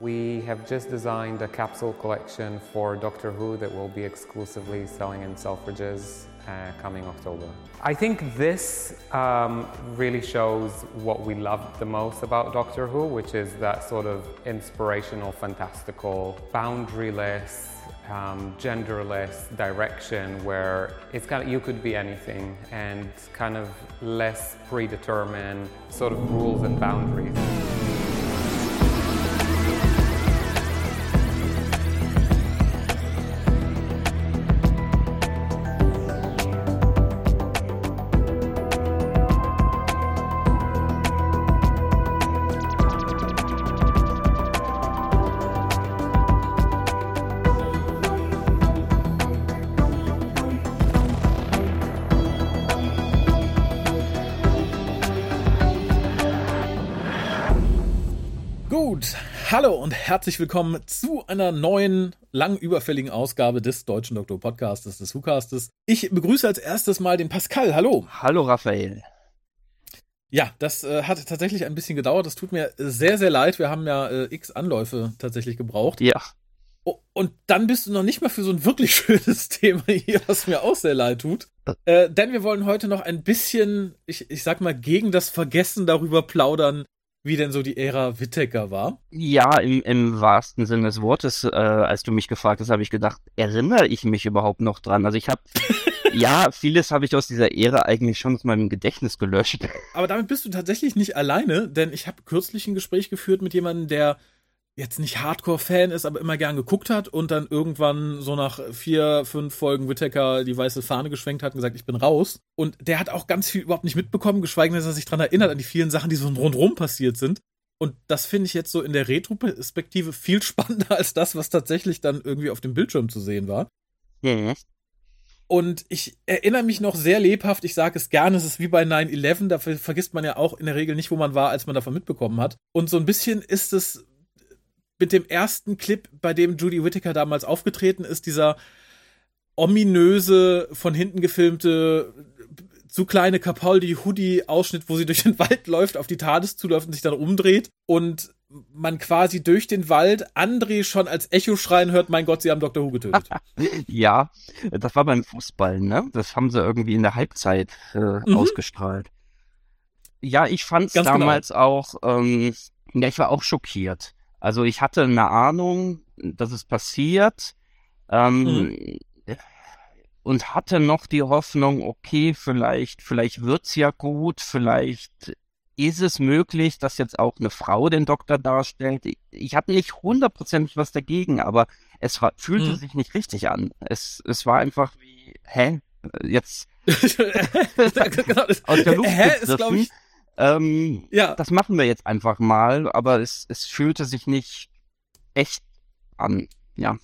We have just designed a capsule collection for Doctor Who that will be exclusively selling in Selfridges uh, coming October. I think this um, really shows what we love the most about Doctor Who, which is that sort of inspirational, fantastical, boundaryless, um, genderless direction where it's kind of you could be anything and kind of less predetermined sort of rules and boundaries. Und herzlich willkommen zu einer neuen, lang überfälligen Ausgabe des Deutschen Doktor Podcastes, des WhoCastes. Ich begrüße als erstes mal den Pascal. Hallo. Hallo, Raphael. Ja, das äh, hat tatsächlich ein bisschen gedauert. Das tut mir sehr, sehr leid. Wir haben ja äh, x Anläufe tatsächlich gebraucht. Ja. Oh, und dann bist du noch nicht mal für so ein wirklich schönes Thema hier, was mir auch sehr leid tut. Äh, denn wir wollen heute noch ein bisschen, ich, ich sag mal, gegen das Vergessen darüber plaudern, wie denn so die Ära Whittaker war. Ja, im, im wahrsten Sinne des Wortes, äh, als du mich gefragt hast, habe ich gedacht, erinnere ich mich überhaupt noch dran? Also ich habe, ja, vieles habe ich aus dieser Ära eigentlich schon aus meinem Gedächtnis gelöscht. Aber damit bist du tatsächlich nicht alleine, denn ich habe kürzlich ein Gespräch geführt mit jemandem, der jetzt nicht Hardcore-Fan ist, aber immer gern geguckt hat und dann irgendwann so nach vier, fünf Folgen Whittaker die weiße Fahne geschwenkt hat und gesagt, ich bin raus. Und der hat auch ganz viel überhaupt nicht mitbekommen, geschweige denn, dass er sich daran erinnert, an die vielen Sachen, die so rundherum passiert sind. Und das finde ich jetzt so in der Retro-Perspektive viel spannender als das, was tatsächlich dann irgendwie auf dem Bildschirm zu sehen war. Mhm. Und ich erinnere mich noch sehr lebhaft, ich sage es gerne, es ist wie bei 9-11, da vergisst man ja auch in der Regel nicht, wo man war, als man davon mitbekommen hat. Und so ein bisschen ist es mit dem ersten Clip, bei dem Judy Whittaker damals aufgetreten ist, dieser ominöse, von hinten gefilmte, zu kleine Capaldi-Hoodie-Ausschnitt, wo sie durch den Wald läuft, auf die TARDIS zuläuft und sich dann umdreht und man quasi durch den Wald André schon als Echo schreien hört, mein Gott, sie haben Dr. Who getötet. ja, das war beim Fußball, ne? Das haben sie irgendwie in der Halbzeit äh, mhm. ausgestrahlt. Ja, ich fand es genau. damals genau. auch, ähm, ja, ich war auch schockiert. Also ich hatte eine Ahnung, dass es passiert ähm, mhm. und hatte noch die Hoffnung, okay, vielleicht, vielleicht wird's ja gut, vielleicht ist es möglich, dass jetzt auch eine Frau den Doktor darstellt. Ich, ich hatte nicht hundertprozentig was dagegen, aber es war, fühlte mhm. sich nicht richtig an. Es, es war einfach wie, hä? Jetzt genau, aus der Luft hä, ist, glaube ich, ähm, ja. Das machen wir jetzt einfach mal, aber es, es fühlte sich nicht echt an. Ja.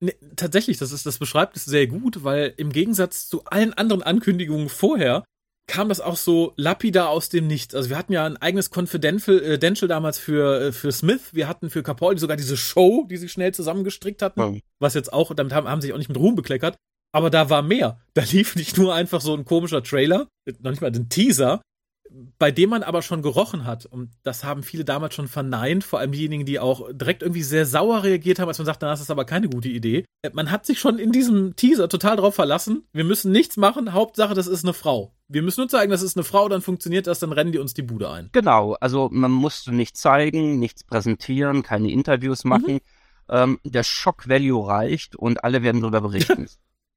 Nee, tatsächlich, das ist, das beschreibt es sehr gut, weil im Gegensatz zu allen anderen Ankündigungen vorher kam das auch so lapidar aus dem Nichts. Also wir hatten ja ein eigenes Confidential äh, damals für, äh, für Smith. Wir hatten für Capaldi sogar diese Show, die sie schnell zusammengestrickt hatten. Ja. Was jetzt auch, damit haben, haben sie sich auch nicht mit Ruhm bekleckert. Aber da war mehr. Da lief nicht nur einfach so ein komischer Trailer, noch nicht mal ein Teaser, bei dem man aber schon gerochen hat, und das haben viele damals schon verneint, vor allem diejenigen, die auch direkt irgendwie sehr sauer reagiert haben, als man sagt, das ist aber keine gute Idee. Man hat sich schon in diesem Teaser total drauf verlassen. Wir müssen nichts machen, Hauptsache, das ist eine Frau. Wir müssen nur zeigen, das ist eine Frau, dann funktioniert das, dann rennen die uns die Bude ein. Genau, also man musste nichts zeigen, nichts präsentieren, keine Interviews machen. Mhm. Ähm, der Shock-Value reicht und alle werden darüber berichten.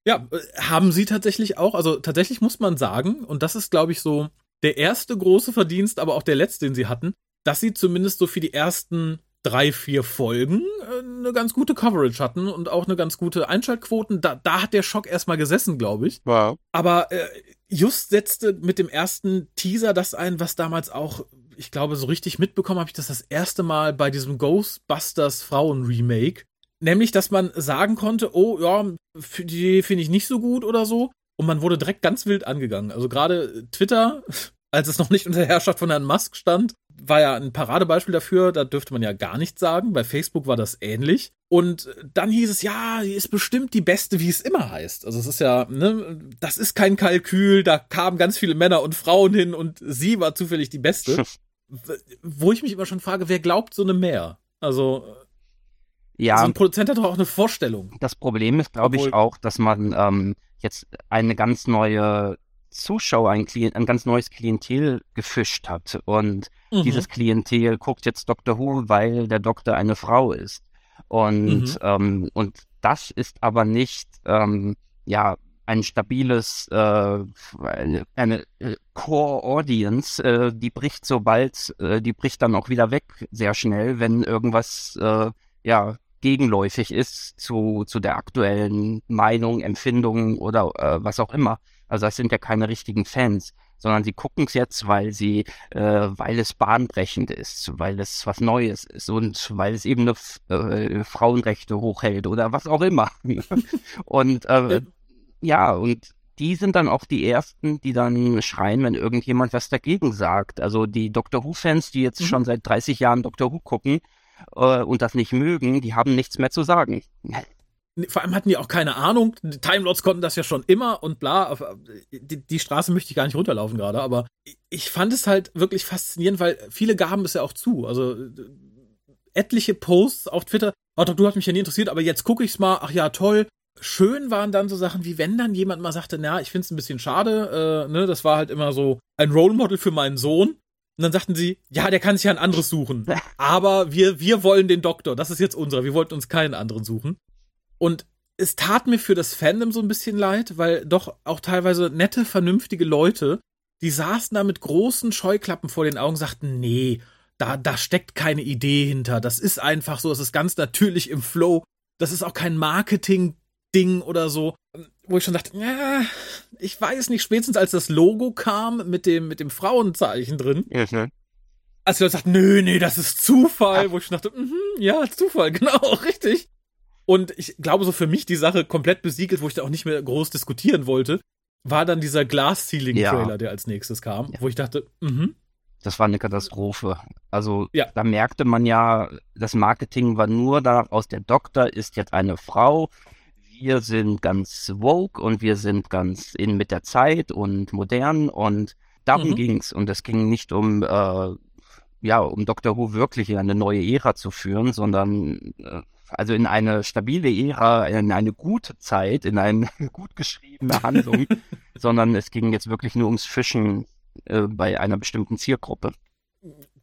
ja, äh, haben sie tatsächlich auch. Also tatsächlich muss man sagen, und das ist, glaube ich, so der erste große Verdienst, aber auch der letzte, den sie hatten, dass sie zumindest so für die ersten drei, vier Folgen äh, eine ganz gute Coverage hatten und auch eine ganz gute Einschaltquoten. Da, da hat der Schock erstmal gesessen, glaube ich. Wow. Aber äh, just setzte mit dem ersten Teaser das ein, was damals auch, ich glaube, so richtig mitbekommen habe ich das das erste Mal bei diesem Ghostbusters Frauen Remake. Nämlich, dass man sagen konnte, oh ja, die finde ich nicht so gut oder so. Und man wurde direkt ganz wild angegangen. Also gerade Twitter als es noch nicht unter der Herrschaft von Herrn Musk stand, war ja ein Paradebeispiel dafür, da dürfte man ja gar nichts sagen. Bei Facebook war das ähnlich. Und dann hieß es, ja, die ist bestimmt die beste, wie es immer heißt. Also es ist ja, ne, das ist kein Kalkül, da kamen ganz viele Männer und Frauen hin und sie war zufällig die beste. Wo ich mich immer schon frage, wer glaubt so eine mehr? Also, Ja. So ein Produzent hat doch auch eine Vorstellung. Das Problem ist, glaube ich, auch, dass man ähm, jetzt eine ganz neue Zuschauer, ein, Klient, ein ganz neues Klientel gefischt hat. Und mhm. dieses Klientel guckt jetzt Dr. Who, weil der Doktor eine Frau ist. Und, mhm. ähm, und das ist aber nicht, ähm, ja, ein stabiles, äh, eine, eine äh, Core Audience, äh, die bricht sobald, äh, die bricht dann auch wieder weg sehr schnell, wenn irgendwas, äh, ja, gegenläufig ist zu, zu der aktuellen Meinung, Empfindung oder äh, was auch immer. Also das sind ja keine richtigen Fans, sondern sie gucken es jetzt, weil sie, äh, weil es bahnbrechend ist, weil es was Neues ist und weil es eben eine, äh, Frauenrechte hochhält oder was auch immer. und äh, ja, und die sind dann auch die ersten, die dann schreien, wenn irgendjemand was dagegen sagt. Also die Doctor Who-Fans, die jetzt mhm. schon seit 30 Jahren Doctor Who gucken äh, und das nicht mögen, die haben nichts mehr zu sagen. Vor allem hatten die auch keine Ahnung. Die Timelords konnten das ja schon immer und bla. Die, die Straße möchte ich gar nicht runterlaufen gerade, aber ich fand es halt wirklich faszinierend, weil viele gaben es ja auch zu. Also etliche Posts auf Twitter. Oh, du hast mich ja nie interessiert, aber jetzt gucke ich's mal. Ach ja, toll. Schön waren dann so Sachen wie, wenn dann jemand mal sagte, na, ich find's ein bisschen schade, äh, ne, das war halt immer so ein Role Model für meinen Sohn. Und dann sagten sie, ja, der kann sich ja ein anderes suchen. Aber wir, wir wollen den Doktor. Das ist jetzt unserer. Wir wollten uns keinen anderen suchen. Und es tat mir für das Fandom so ein bisschen leid, weil doch auch teilweise nette, vernünftige Leute, die saßen da mit großen Scheuklappen vor den Augen, sagten, nee, da, da steckt keine Idee hinter. Das ist einfach so, es ist ganz natürlich im Flow. Das ist auch kein Marketing-Ding oder so. Wo ich schon dachte, ja, ich weiß nicht, spätestens als das Logo kam mit dem, mit dem Frauenzeichen drin. Ja, ne? Als die Leute sagten, nö, nee, das ist Zufall, Ach. wo ich schon dachte, mm ja, Zufall, genau, richtig. Und ich glaube, so für mich die Sache komplett besiegelt, wo ich da auch nicht mehr groß diskutieren wollte, war dann dieser Glass-Ceiling-Trailer, ja. der als nächstes kam, ja. wo ich dachte, mhm. Das war eine Katastrophe. Also ja. da merkte man ja, das Marketing war nur daraus, der Doktor ist jetzt eine Frau, wir sind ganz woke und wir sind ganz in mit der Zeit und modern und darum mhm. ging's. Und es ging nicht um äh, ja, um Dr. Who wirklich in eine neue Ära zu führen, sondern äh, also in eine stabile Ära, in eine gute Zeit, in eine gut geschriebene Handlung, sondern es ging jetzt wirklich nur ums Fischen äh, bei einer bestimmten Zielgruppe.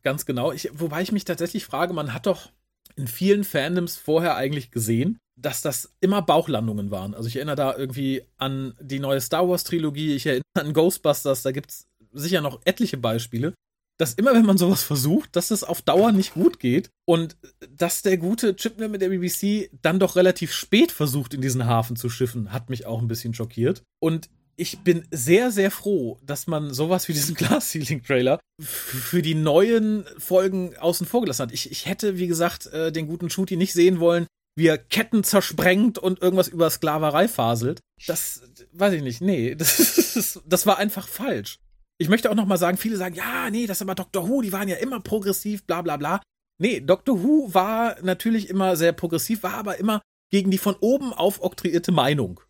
Ganz genau. Ich, wobei ich mich tatsächlich frage, man hat doch in vielen Fandoms vorher eigentlich gesehen, dass das immer Bauchlandungen waren. Also ich erinnere da irgendwie an die neue Star Wars Trilogie, ich erinnere an Ghostbusters, da gibt es sicher noch etliche Beispiele, dass immer, wenn man sowas versucht, dass es auf Dauer nicht gut geht und dass der gute Chipman mit der BBC dann doch relativ spät versucht, in diesen Hafen zu schiffen, hat mich auch ein bisschen schockiert. Und ich bin sehr, sehr froh, dass man sowas wie diesen Glass Ceiling Trailer für die neuen Folgen außen vor gelassen hat. Ich, ich hätte, wie gesagt, äh, den guten Shooty nicht sehen wollen, wie er Ketten zersprengt und irgendwas über Sklaverei faselt. Das weiß ich nicht. Nee, das, das war einfach falsch. Ich möchte auch noch mal sagen, viele sagen, ja, nee, das ist aber Doctor Who, die waren ja immer progressiv, bla bla bla. Nee, Doctor Who war natürlich immer sehr progressiv, war aber immer gegen die von oben aufoktroyierte Meinung.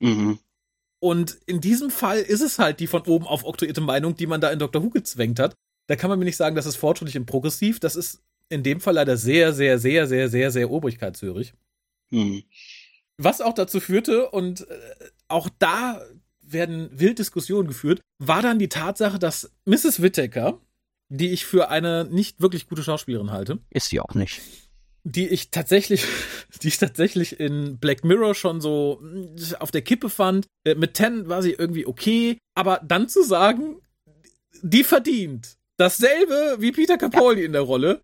Mhm. Und in diesem Fall ist es halt die von oben aufoktroyierte Meinung, die man da in Doctor Who gezwängt hat. Da kann man mir nicht sagen, das ist fortschrittlich und progressiv. Das ist in dem Fall leider sehr, sehr, sehr, sehr, sehr, sehr obrigkeitshörig. Mhm. Was auch dazu führte, und äh, auch da werden wild Diskussionen geführt, war dann die Tatsache, dass Mrs. Whittaker, die ich für eine nicht wirklich gute Schauspielerin halte. Ist sie auch nicht. Die ich tatsächlich, die ich tatsächlich in Black Mirror schon so mm, auf der Kippe fand. Äh, mit Ten war sie irgendwie okay, aber dann zu sagen, die verdient dasselbe wie Peter Capaldi in der Rolle,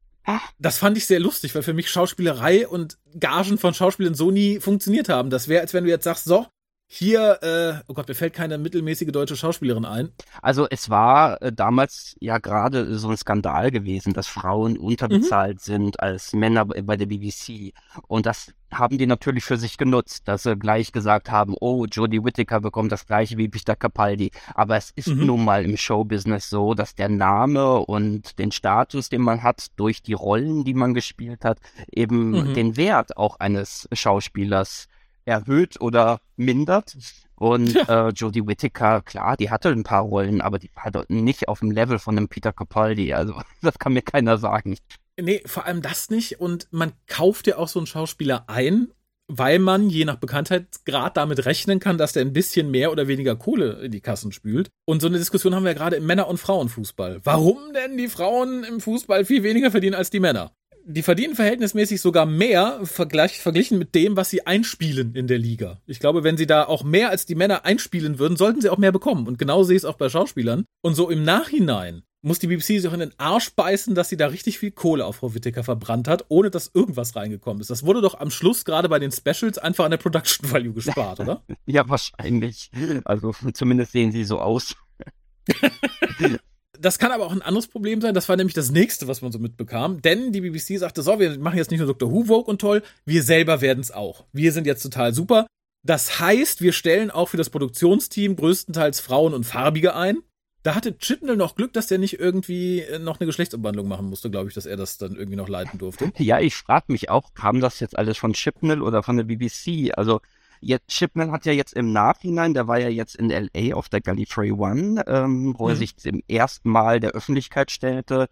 das fand ich sehr lustig, weil für mich Schauspielerei und Gagen von Schauspielern so nie funktioniert haben. Das wäre, als wenn du jetzt sagst, so, hier, äh, oh Gott, mir fällt keine mittelmäßige deutsche Schauspielerin ein. Also es war äh, damals ja gerade so ein Skandal gewesen, dass Frauen unterbezahlt mhm. sind als Männer bei der BBC. Und das haben die natürlich für sich genutzt, dass sie gleich gesagt haben, oh, Jodie Whittaker bekommt das gleiche wie Peter Capaldi. Aber es ist mhm. nun mal im Showbusiness so, dass der Name und den Status, den man hat, durch die Rollen, die man gespielt hat, eben mhm. den Wert auch eines Schauspielers erhöht oder mindert. Und ja. äh, Jodie Whittaker, klar, die hatte ein paar Rollen, aber die war doch nicht auf dem Level von einem Peter Capaldi. Also das kann mir keiner sagen. Nee, vor allem das nicht. Und man kauft ja auch so einen Schauspieler ein, weil man je nach Bekanntheitsgrad damit rechnen kann, dass der ein bisschen mehr oder weniger Kohle in die Kassen spült. Und so eine Diskussion haben wir ja gerade im Männer- und Frauenfußball. Warum denn die Frauen im Fußball viel weniger verdienen als die Männer? Die verdienen verhältnismäßig sogar mehr vergleich, verglichen mit dem, was sie einspielen in der Liga. Ich glaube, wenn sie da auch mehr als die Männer einspielen würden, sollten sie auch mehr bekommen. Und genau sehe ich es auch bei Schauspielern. Und so im Nachhinein muss die BBC sich auch in den Arsch beißen, dass sie da richtig viel Kohle auf Frau Whittaker verbrannt hat, ohne dass irgendwas reingekommen ist. Das wurde doch am Schluss gerade bei den Specials einfach an der Production Value gespart, oder? ja, wahrscheinlich. Also zumindest sehen sie so aus. Das kann aber auch ein anderes Problem sein. Das war nämlich das nächste, was man so mitbekam. Denn die BBC sagte, so, wir machen jetzt nicht nur Dr. Who Vogue und toll, wir selber werden es auch. Wir sind jetzt total super. Das heißt, wir stellen auch für das Produktionsteam größtenteils Frauen und Farbige ein. Da hatte Chibnall noch Glück, dass der nicht irgendwie äh, noch eine Geschlechtsumwandlung machen musste, glaube ich, dass er das dann irgendwie noch leiten durfte. Ja, ich frage mich auch, kam das jetzt alles von Chibnall oder von der BBC? Also Jetzt, Shipman hat ja jetzt im Nachhinein, der war ja jetzt in LA auf der Gallifrey One, ähm, wo mhm. er sich zum ersten Mal der Öffentlichkeit stellte,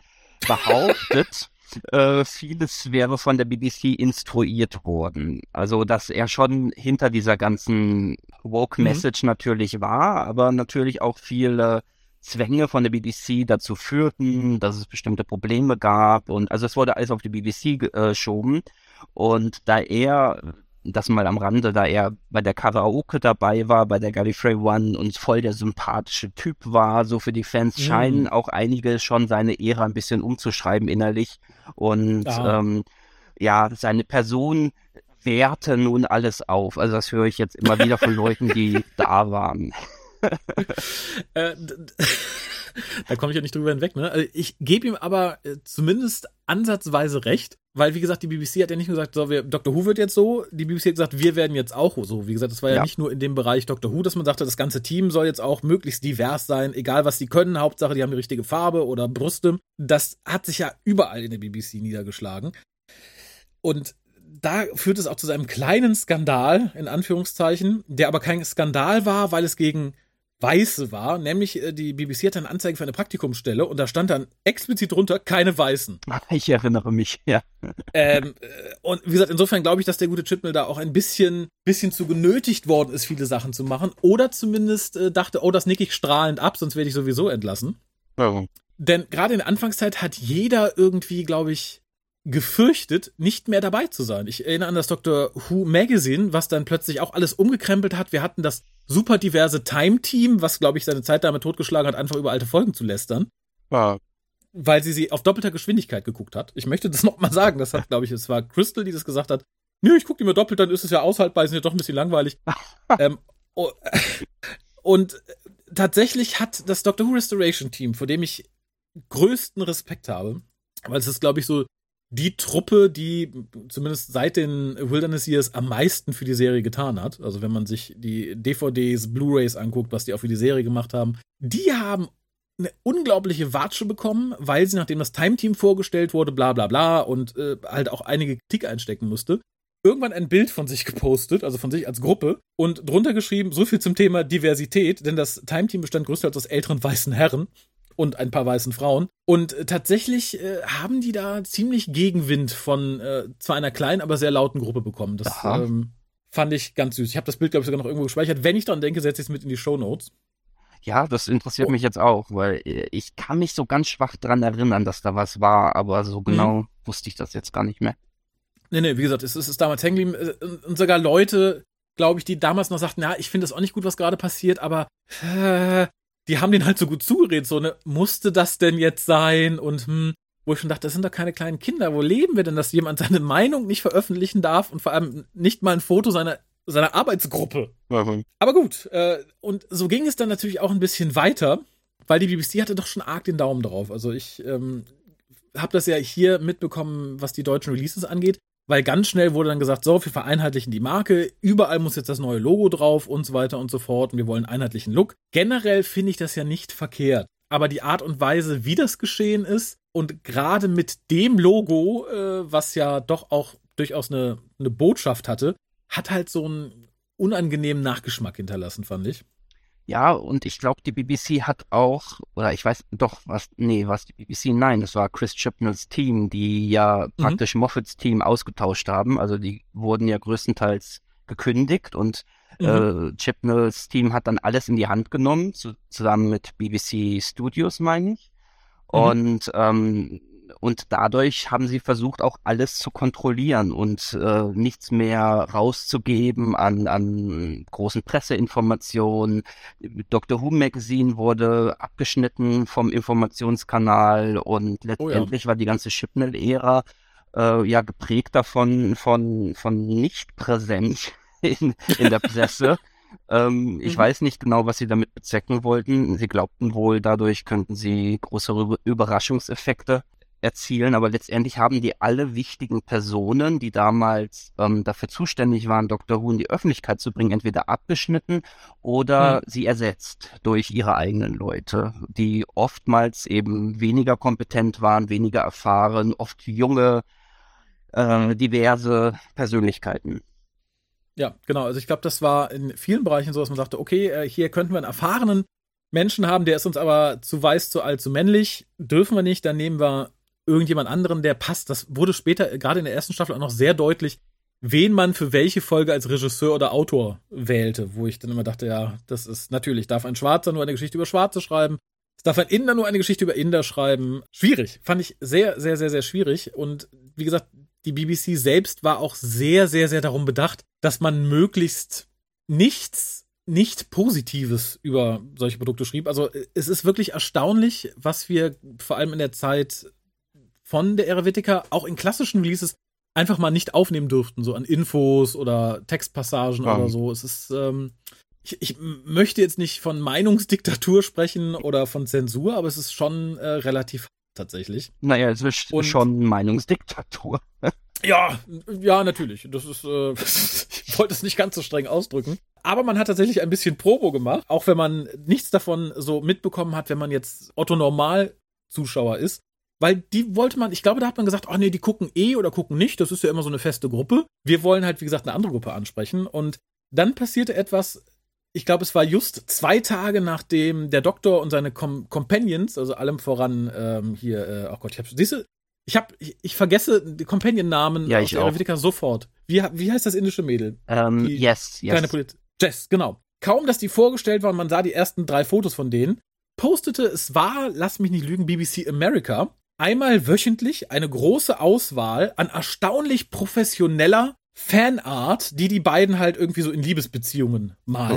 behauptet, äh, vieles wäre von der BBC instruiert worden. Also, dass er schon hinter dieser ganzen Woke-Message mhm. natürlich war, aber natürlich auch viele Zwänge von der BBC dazu führten, dass es bestimmte Probleme gab und also es wurde alles auf die BBC äh, geschoben. Und da er das mal am Rande, da er bei der Karaoke dabei war, bei der Gallifrey One und voll der sympathische Typ war. So für die Fans mhm. scheinen auch einige schon seine Ära ein bisschen umzuschreiben innerlich. Und ah. ähm, ja, seine Person wehrte nun alles auf. Also das höre ich jetzt immer wieder von Leuten, die da waren. äh, da komme ich ja nicht drüber hinweg. Ne? Also ich gebe ihm aber äh, zumindest ansatzweise recht, weil wie gesagt, die BBC hat ja nicht nur gesagt, so, wir, Dr. Who wird jetzt so, die BBC hat gesagt, wir werden jetzt auch so. Wie gesagt, das war ja, ja nicht nur in dem Bereich Dr. Who, dass man sagte, das ganze Team soll jetzt auch möglichst divers sein, egal was die können, Hauptsache, die haben die richtige Farbe oder Brüste. Das hat sich ja überall in der BBC niedergeschlagen. Und da führt es auch zu seinem kleinen Skandal, in Anführungszeichen, der aber kein Skandal war, weil es gegen Weiße war, nämlich äh, die BBC hatte eine Anzeige für eine Praktikumsstelle und da stand dann explizit drunter keine Weißen. Ich erinnere mich, ja. Ähm, äh, und wie gesagt, insofern glaube ich, dass der gute Chipmill da auch ein bisschen, bisschen zu genötigt worden ist, viele Sachen zu machen. Oder zumindest äh, dachte, oh, das nick ich strahlend ab, sonst werde ich sowieso entlassen. Warum? Denn gerade in der Anfangszeit hat jeder irgendwie, glaube ich, gefürchtet, nicht mehr dabei zu sein. Ich erinnere an das Dr. Who Magazine, was dann plötzlich auch alles umgekrempelt hat. Wir hatten das super diverse Time-Team, was, glaube ich, seine Zeit damit totgeschlagen hat, einfach über alte Folgen zu lästern. Ja. Weil sie sie auf doppelter Geschwindigkeit geguckt hat. Ich möchte das nochmal sagen. Das hat, glaube ich, es war Crystal, die das gesagt hat. Nö, ich gucke die mir doppelt, dann ist es ja aushaltbar, ist ja doch ein bisschen langweilig. ähm, oh, und tatsächlich hat das Doctor Who Restoration Team, vor dem ich größten Respekt habe, weil es ist, glaube ich, so die Truppe, die zumindest seit den Wilderness Years am meisten für die Serie getan hat. Also wenn man sich die DVDs, Blu-rays anguckt, was die auch für die Serie gemacht haben, die haben eine unglaubliche Watsche bekommen, weil sie, nachdem das Time-Team vorgestellt wurde, bla bla bla und äh, halt auch einige Kritik einstecken musste, irgendwann ein Bild von sich gepostet, also von sich als Gruppe, und drunter geschrieben, so viel zum Thema Diversität, denn das Time-Team bestand größtenteils aus älteren weißen Herren und ein paar weißen Frauen. Und äh, tatsächlich äh, haben die da ziemlich Gegenwind von äh, zwar einer kleinen, aber sehr lauten Gruppe bekommen. Das ähm, fand ich ganz süß. Ich habe das Bild, glaube ich, sogar noch irgendwo gespeichert. Wenn ich dran denke, setze ich es mit in die Show Notes. Ja, das interessiert oh. mich jetzt auch, weil äh, ich kann mich so ganz schwach dran erinnern, dass da was war, aber so mhm. genau mhm. wusste ich das jetzt gar nicht mehr. Nee, nee, wie gesagt, es ist, es ist damals hängen geblieben. Äh, und sogar Leute, glaube ich, die damals noch sagten, ja, ich finde das auch nicht gut, was gerade passiert, aber äh, die haben den halt so gut zugeredet, so, ne, musste das denn jetzt sein? Und hm, wo ich schon dachte, das sind doch keine kleinen Kinder. Wo leben wir denn, dass jemand seine Meinung nicht veröffentlichen darf und vor allem nicht mal ein Foto seiner, seiner Arbeitsgruppe? Mhm. Aber gut, äh, und so ging es dann natürlich auch ein bisschen weiter, weil die BBC hatte doch schon arg den Daumen drauf. Also ich ähm, habe das ja hier mitbekommen, was die deutschen Releases angeht weil ganz schnell wurde dann gesagt, so, wir vereinheitlichen die Marke, überall muss jetzt das neue Logo drauf und so weiter und so fort und wir wollen einheitlichen Look. Generell finde ich das ja nicht verkehrt, aber die Art und Weise, wie das geschehen ist und gerade mit dem Logo, äh, was ja doch auch durchaus eine, eine Botschaft hatte, hat halt so einen unangenehmen Nachgeschmack hinterlassen, fand ich. Ja, und ich glaube, die BBC hat auch, oder ich weiß doch, was, nee, was die BBC, nein, das war Chris Chibnalls Team, die ja mhm. praktisch Moffats Team ausgetauscht haben. Also die wurden ja größtenteils gekündigt und mhm. äh, Chibnalls Team hat dann alles in die Hand genommen, zu, zusammen mit BBC Studios, meine ich. Mhm. Und ähm, und dadurch haben sie versucht, auch alles zu kontrollieren und äh, nichts mehr rauszugeben an, an großen Presseinformationen. Dr. Who Magazine wurde abgeschnitten vom Informationskanal und letztendlich oh ja. war die ganze Chipnell-Ära äh, ja geprägt davon, von, von Nichtpräsenz in, in der Presse. Ähm, ich mhm. weiß nicht genau, was sie damit bezwecken wollten. Sie glaubten wohl, dadurch könnten sie größere Überraschungseffekte erzielen, aber letztendlich haben die alle wichtigen Personen, die damals ähm, dafür zuständig waren, Dr. Who in die Öffentlichkeit zu bringen, entweder abgeschnitten oder mhm. sie ersetzt durch ihre eigenen Leute, die oftmals eben weniger kompetent waren, weniger erfahren, oft junge, äh, diverse Persönlichkeiten. Ja, genau. Also ich glaube, das war in vielen Bereichen so, dass man sagte, okay, äh, hier könnten wir einen erfahrenen Menschen haben, der ist uns aber zu weiß, zu alt, zu männlich. Dürfen wir nicht, dann nehmen wir irgendjemand anderen, der passt. Das wurde später, gerade in der ersten Staffel, auch noch sehr deutlich, wen man für welche Folge als Regisseur oder Autor wählte, wo ich dann immer dachte, ja, das ist natürlich, darf ein Schwarzer nur eine Geschichte über Schwarze schreiben, es darf ein Inder nur eine Geschichte über Inder schreiben. Schwierig, fand ich sehr, sehr, sehr, sehr schwierig. Und wie gesagt, die BBC selbst war auch sehr, sehr, sehr darum bedacht, dass man möglichst nichts nicht Positives über solche Produkte schrieb. Also es ist wirklich erstaunlich, was wir vor allem in der Zeit von der Erevitica auch in klassischen Releases einfach mal nicht aufnehmen durften, so an Infos oder Textpassagen ja. oder so. Es ist, ähm, ich, ich möchte jetzt nicht von Meinungsdiktatur sprechen oder von Zensur, aber es ist schon äh, relativ tatsächlich. Naja, es ist Und, schon Meinungsdiktatur. ja, ja, natürlich. Das ist, äh, ich wollte es nicht ganz so streng ausdrücken. Aber man hat tatsächlich ein bisschen Probo gemacht, auch wenn man nichts davon so mitbekommen hat, wenn man jetzt Otto Normal Zuschauer ist weil die wollte man, ich glaube, da hat man gesagt, ach nee, die gucken eh oder gucken nicht, das ist ja immer so eine feste Gruppe. Wir wollen halt, wie gesagt, eine andere Gruppe ansprechen. Und dann passierte etwas, ich glaube, es war just zwei Tage nachdem der Doktor und seine Com Companions, also allem voran ähm, hier, äh, oh Gott, ich hab, siehst du, ich hab, ich, ich vergesse die Companion-Namen ja, ich aus der sofort. Wie, wie heißt das indische Mädel? Ähm, yes, yes. Kleine Polit Jess, genau. Kaum, dass die vorgestellt waren, man sah die ersten drei Fotos von denen, postete, es war, lass mich nicht lügen, BBC America, einmal wöchentlich eine große Auswahl an erstaunlich professioneller Fanart, die die beiden halt irgendwie so in Liebesbeziehungen malte.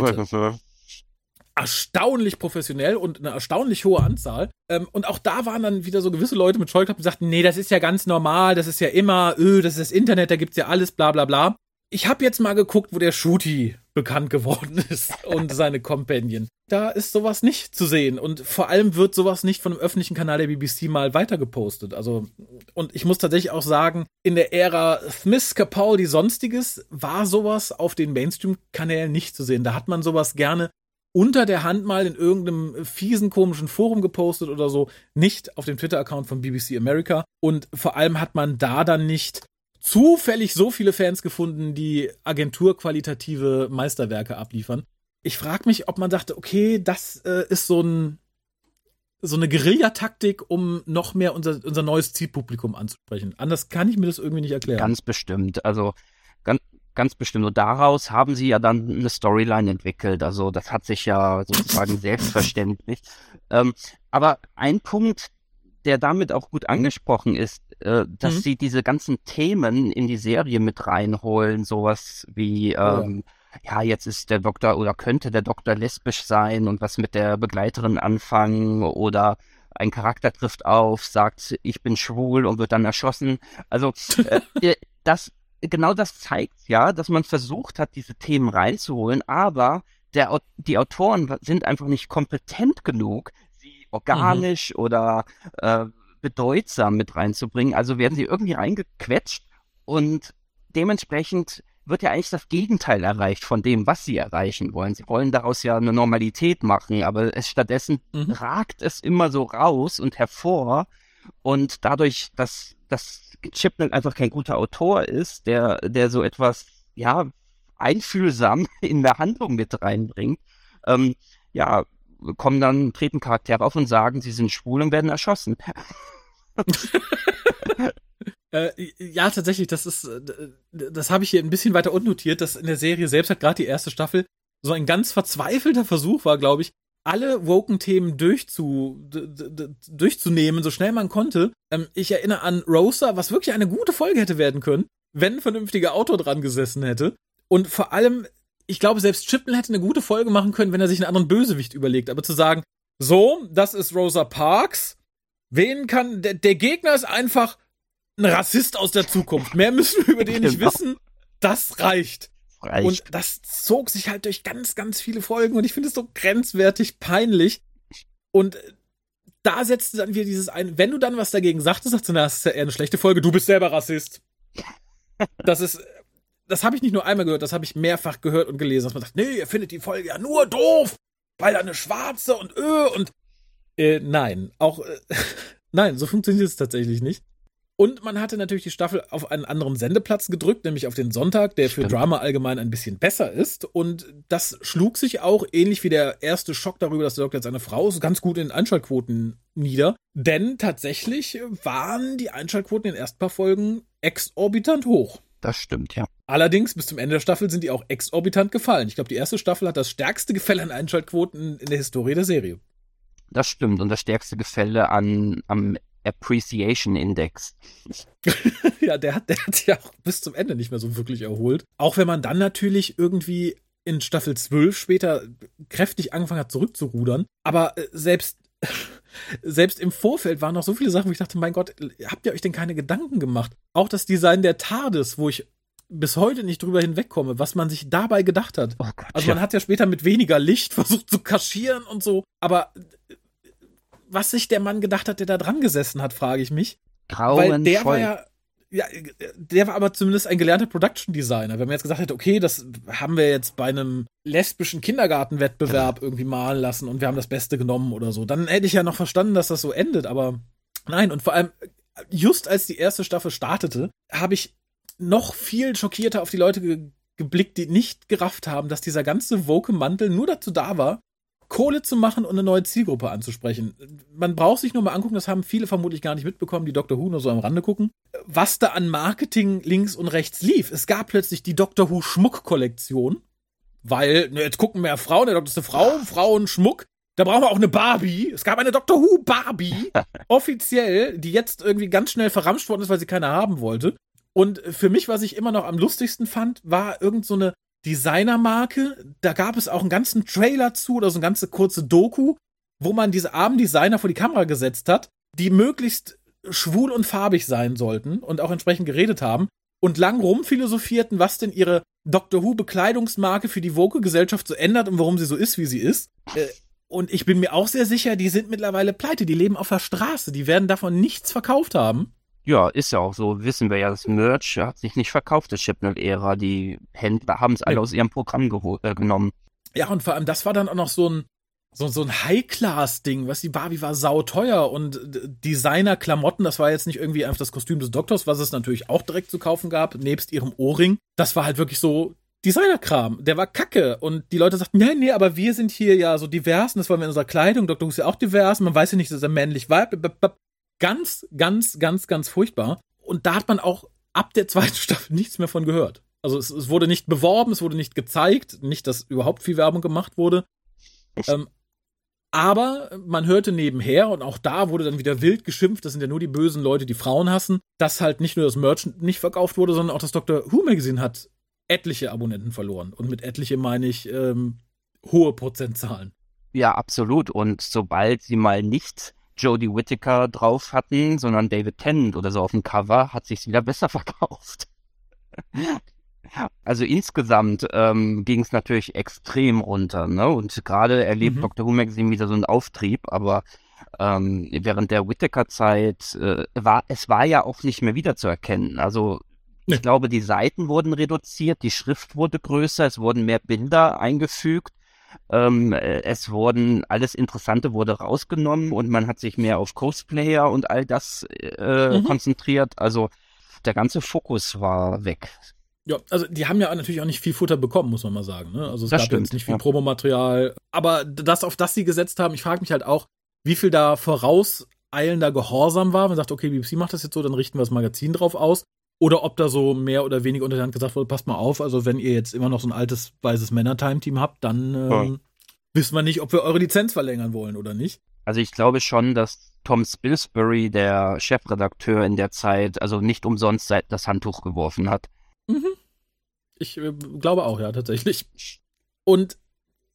erstaunlich professionell und eine erstaunlich hohe Anzahl. Ähm, und auch da waren dann wieder so gewisse Leute mit Scheuklappen, die sagten, nee, das ist ja ganz normal, das ist ja immer, öh, das ist das Internet, da gibt's ja alles, bla bla bla. Ich habe jetzt mal geguckt, wo der Shooty bekannt geworden ist und seine Companion. Da ist sowas nicht zu sehen und vor allem wird sowas nicht von einem öffentlichen Kanal der BBC mal weitergepostet. Also und ich muss tatsächlich auch sagen, in der Ära Smith, Capaldi, sonstiges war sowas auf den Mainstream-Kanälen nicht zu sehen. Da hat man sowas gerne unter der Hand mal in irgendeinem fiesen komischen Forum gepostet oder so, nicht auf dem Twitter-Account von BBC America und vor allem hat man da dann nicht zufällig so viele Fans gefunden, die agenturqualitative Meisterwerke abliefern. Ich frage mich, ob man dachte, okay, das äh, ist so ein so eine Guerillataktik, um noch mehr unser, unser neues Zielpublikum anzusprechen. Anders kann ich mir das irgendwie nicht erklären. Ganz bestimmt. Also ganz, ganz bestimmt. Und daraus haben sie ja dann eine Storyline entwickelt. Also das hat sich ja sozusagen selbstverständlich. Ähm, aber ein Punkt, der damit auch gut angesprochen ist, äh, dass mhm. sie diese ganzen Themen in die Serie mit reinholen, sowas wie, ähm, ja. ja, jetzt ist der Doktor oder könnte der Doktor lesbisch sein und was mit der Begleiterin anfangen oder ein Charakter trifft auf, sagt, ich bin schwul und wird dann erschossen. Also äh, das genau das zeigt ja, dass man versucht hat, diese Themen reinzuholen, aber der, die Autoren sind einfach nicht kompetent genug, organisch mhm. oder äh, bedeutsam mit reinzubringen. Also werden sie irgendwie reingequetscht und dementsprechend wird ja eigentlich das Gegenteil erreicht von dem, was sie erreichen wollen. Sie wollen daraus ja eine Normalität machen, aber es stattdessen mhm. ragt es immer so raus und hervor und dadurch, dass, dass Chipnell einfach kein guter Autor ist, der, der so etwas, ja, einfühlsam in der Handlung mit reinbringt, ähm, ja, kommen dann, treten Charaktere auf und sagen, sie sind schwul und werden erschossen. Äh, ja, tatsächlich, das ist, äh, das habe ich hier ein bisschen weiter unnotiert, dass in der Serie selbst hat gerade die erste Staffel so ein ganz verzweifelter Versuch war, glaube ich, alle Woken-Themen durchzu, durchzunehmen, so schnell man konnte. Ähm, ich erinnere an Rosa, was wirklich eine gute Folge hätte werden können, wenn ein vernünftiger Autor dran gesessen hätte. Und vor allem, ich glaube, selbst Chipman hätte eine gute Folge machen können, wenn er sich einen anderen Bösewicht überlegt. Aber zu sagen, so, das ist Rosa Parks. Wen kann, der, der Gegner ist einfach ein Rassist aus der Zukunft. Mehr müssen wir über den nicht genau. wissen. Das reicht. reicht. Und das zog sich halt durch ganz, ganz viele Folgen und ich finde es so grenzwertig peinlich. Und da setzte dann wieder dieses ein, wenn du dann was dagegen sagtest, sagst du, na, das ist ja eher eine schlechte Folge, du bist selber Rassist. Das ist, das habe ich nicht nur einmal gehört, das habe ich mehrfach gehört und gelesen, dass man sagt, nee, ihr findet die Folge ja nur doof, weil da eine schwarze und öh und äh, nein, auch äh, nein, so funktioniert es tatsächlich nicht. Und man hatte natürlich die Staffel auf einen anderen Sendeplatz gedrückt, nämlich auf den Sonntag, der Stimmt. für Drama allgemein ein bisschen besser ist. Und das schlug sich auch, ähnlich wie der erste Schock darüber, dass der Doktor jetzt eine Frau ist, ganz gut in den Einschaltquoten nieder. Denn tatsächlich waren die Einschaltquoten in den ersten paar Folgen exorbitant hoch. Das stimmt, ja. Allerdings, bis zum Ende der Staffel sind die auch exorbitant gefallen. Ich glaube, die erste Staffel hat das stärkste Gefälle an Einschaltquoten in der Historie der Serie. Das stimmt. Und das stärkste Gefälle an, am Appreciation Index. ja, der hat, der hat sich ja auch bis zum Ende nicht mehr so wirklich erholt. Auch wenn man dann natürlich irgendwie in Staffel 12 später kräftig angefangen hat zurückzurudern. Aber äh, selbst, selbst im Vorfeld waren noch so viele Sachen, wo ich dachte, mein Gott, habt ihr euch denn keine Gedanken gemacht? Auch das Design der TARDIS, wo ich bis heute nicht drüber hinwegkomme, was man sich dabei gedacht hat. Oh Gott, also man ja. hat ja später mit weniger Licht versucht zu kaschieren und so, aber was sich der Mann gedacht hat, der da dran gesessen hat, frage ich mich. Grauenvoll. Weil der war ja, ja, der war aber zumindest ein gelernter Production Designer. Wenn man jetzt gesagt hätte, okay, das haben wir jetzt bei einem lesbischen Kindergartenwettbewerb irgendwie malen lassen und wir haben das Beste genommen oder so, dann hätte ich ja noch verstanden, dass das so endet, aber nein, und vor allem, just als die erste Staffel startete, habe ich noch viel schockierter auf die Leute ge geblickt, die nicht gerafft haben, dass dieser ganze Woke-Mantel nur dazu da war, Kohle zu machen und eine neue Zielgruppe anzusprechen. Man braucht sich nur mal angucken, das haben viele vermutlich gar nicht mitbekommen, die Dr. Who nur so am Rande gucken, was da an Marketing links und rechts lief. Es gab plötzlich die Dr. Who Schmuck-Kollektion, weil, ne, jetzt gucken mehr Frauen, der Doktor ist eine Frau, Frauen, Schmuck. Da brauchen wir auch eine Barbie. Es gab eine Dr. Who Barbie, offiziell, die jetzt irgendwie ganz schnell verramscht worden ist, weil sie keine haben wollte. Und für mich, was ich immer noch am lustigsten fand, war irgend so eine Designermarke. Da gab es auch einen ganzen Trailer zu oder so eine ganze kurze Doku, wo man diese armen Designer vor die Kamera gesetzt hat, die möglichst schwul und farbig sein sollten und auch entsprechend geredet haben und lang rumphilosophierten, was denn ihre Doctor Who Bekleidungsmarke für die Vogue-Gesellschaft so ändert und warum sie so ist, wie sie ist. Äh, und ich bin mir auch sehr sicher, die sind mittlerweile pleite, die leben auf der Straße, die werden davon nichts verkauft haben. Ja, ist ja auch so. Wissen wir ja, das Merch hat sich nicht verkauft, das Chipnet-Ära. Die Händler haben es alle ja. aus ihrem Programm äh, genommen. Ja, und vor allem, das war dann auch noch so ein, so, so ein High-Class-Ding, was die Barbie war sauteuer und Designer-Klamotten, das war jetzt nicht irgendwie einfach das Kostüm des Doktors, was es natürlich auch direkt zu kaufen gab, nebst ihrem Ohrring. Das war halt wirklich so Designer-Kram. Der war kacke. Und die Leute sagten, nee, nee, aber wir sind hier ja so divers und das wollen wir in unserer Kleidung. Who ist ja auch divers. Man weiß ja nicht, dass er männlich war. Ganz, ganz, ganz, ganz furchtbar. Und da hat man auch ab der zweiten Staffel nichts mehr von gehört. Also es, es wurde nicht beworben, es wurde nicht gezeigt, nicht, dass überhaupt viel Werbung gemacht wurde. Ähm, aber man hörte nebenher, und auch da wurde dann wieder wild geschimpft, das sind ja nur die bösen Leute, die Frauen hassen, dass halt nicht nur das Merchant nicht verkauft wurde, sondern auch das Dr. Who Magazine hat etliche Abonnenten verloren. Und mit etliche meine ich ähm, hohe Prozentzahlen. Ja, absolut. Und sobald sie mal nicht Jodie Whittaker drauf hatten, sondern David Tennant oder so auf dem Cover, hat sich's wieder besser verkauft. also insgesamt ähm, ging es natürlich extrem runter, ne? Und gerade erlebt mhm. Dr. Who Magazine wieder so einen Auftrieb, aber ähm, während der Whittaker-Zeit äh, war es war ja auch nicht mehr wiederzuerkennen. Also ich nee. glaube, die Seiten wurden reduziert, die Schrift wurde größer, es wurden mehr Bilder eingefügt ähm, äh, es wurden, alles Interessante wurde rausgenommen und man hat sich mehr auf Cosplayer und all das äh, mhm. konzentriert. Also der ganze Fokus war weg. Ja, also die haben ja natürlich auch nicht viel Futter bekommen, muss man mal sagen. Ne? Also es das gab stimmt, jetzt nicht viel ja. Promomaterial. Aber das, auf das sie gesetzt haben, ich frage mich halt auch, wie viel da vorauseilender Gehorsam war. Man sagt, okay, BBC macht das jetzt so, dann richten wir das Magazin drauf aus. Oder ob da so mehr oder weniger unter der Hand gesagt wurde, passt mal auf, also wenn ihr jetzt immer noch so ein altes, weißes Männer-Time-Team habt, dann ähm, Ja. wissen wir nicht, ob wir eure Lizenz verlängern wollen oder nicht. Also ich glaube schon, dass Tom Spilsbury, der Chefredakteur in der Zeit, also nicht umsonst seit- das Handtuch geworfen hat. Ich äh, glaube auch, ja, tatsächlich. Und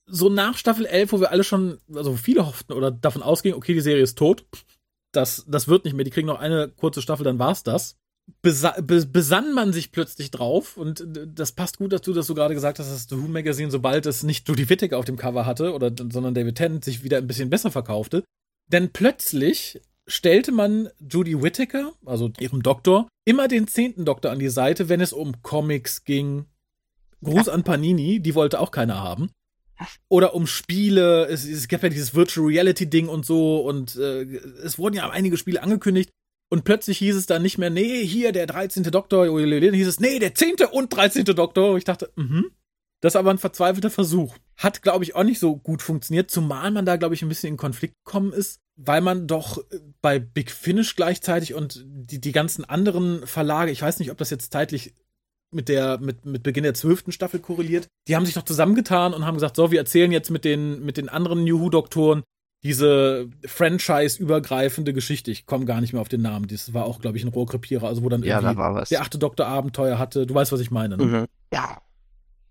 so nach Staffel 11, wo wir alle schon, also viele hofften oder davon ausgingen, okay, die Serie ist tot. Das, das wird nicht mehr. Die kriegen noch eine kurze Staffel, dann war's das. Besa be besann man sich plötzlich drauf und äh, das passt gut dazu, dass du gerade gesagt hast, dass das The Who Magazine, sobald es nicht Judy Whittaker auf dem Cover hatte, oder, sondern David Tennant, sich wieder ein bisschen besser verkaufte. Denn plötzlich stellte man Judy Whittaker, also ihrem Doktor, immer den zehnten Doktor an die Seite, wenn es um Comics ging. Gruß an Panini, die wollte auch keiner haben. Oder um Spiele, es, es gab ja dieses Virtual Reality Ding und so und äh, es wurden ja einige Spiele angekündigt und plötzlich hieß es dann nicht mehr, nee, hier der 13. Doktor, dann hieß es, nee, der 10. und 13. Doktor. Und ich dachte, mhm. Das ist aber ein verzweifelter Versuch. Hat, glaube ich, auch nicht so gut funktioniert, zumal man da, glaube ich, ein bisschen in Konflikt gekommen ist, weil man doch äh, bei Big Finish gleichzeitig und die, die ganzen anderen Verlage, ich weiß nicht, ob das jetzt zeitlich mit der, mit, mit Beginn der zwölften Staffel korreliert, die haben sich noch zusammengetan und haben gesagt, so, wir erzählen jetzt mit den, mit den anderen New Who-Doktoren diese franchise-übergreifende Geschichte. Ich komme gar nicht mehr auf den Namen. Das war auch, glaube ich, ein Rohrkrepierer, also wo dann Ja, irgendwie da war was. der achte Doktor Abenteuer hatte. Du weißt, was ich meine, ne? Mhm. Ja,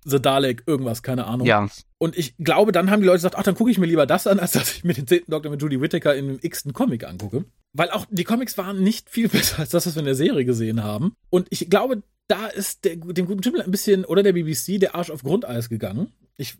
The Dalek, irgendwas, keine Ahnung. ja. Und ich glaube, dann haben die Leute gesagt, ach, dann gucke ich mir lieber das an, als dass ich mir den zehnten Doktor mit Judy Whittaker in dem x-ten Comic angucke. Weil auch die Comics waren nicht viel besser als das, was wir in der Serie gesehen haben. Und ich glaube, da ist der, dem guten Chibnall ein bisschen, oder der BBC, der Arsch auf Grundeis gegangen. Ich,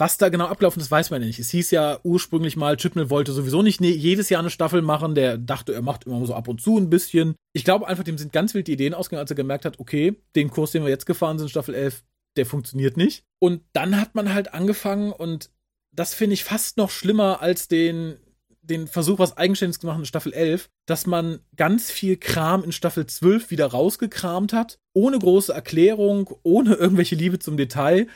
was da genau abgelaufen ist, weiß man ja nicht. Es hieß ja ursprünglich mal, Chibnall wollte sowieso nicht jedes Jahr eine Staffel machen. Der dachte, er macht immer so ab und zu ein bisschen. Ich glaube einfach, dem sind ganz wild die Ideen ausgegangen, als er gemerkt hat, okay, den Kurs, den wir jetzt gefahren sind, Staffel 11, der funktioniert nicht. Und dann hat man halt angefangen und das finde ich fast noch schlimmer als den, den Versuch, was Eigenständiges zu machen in Staffel 11, dass man ganz viel Kram in Staffel 12 wieder rausgekramt hat, ohne große Erklärung, ohne irgendwelche Liebe zum Detail,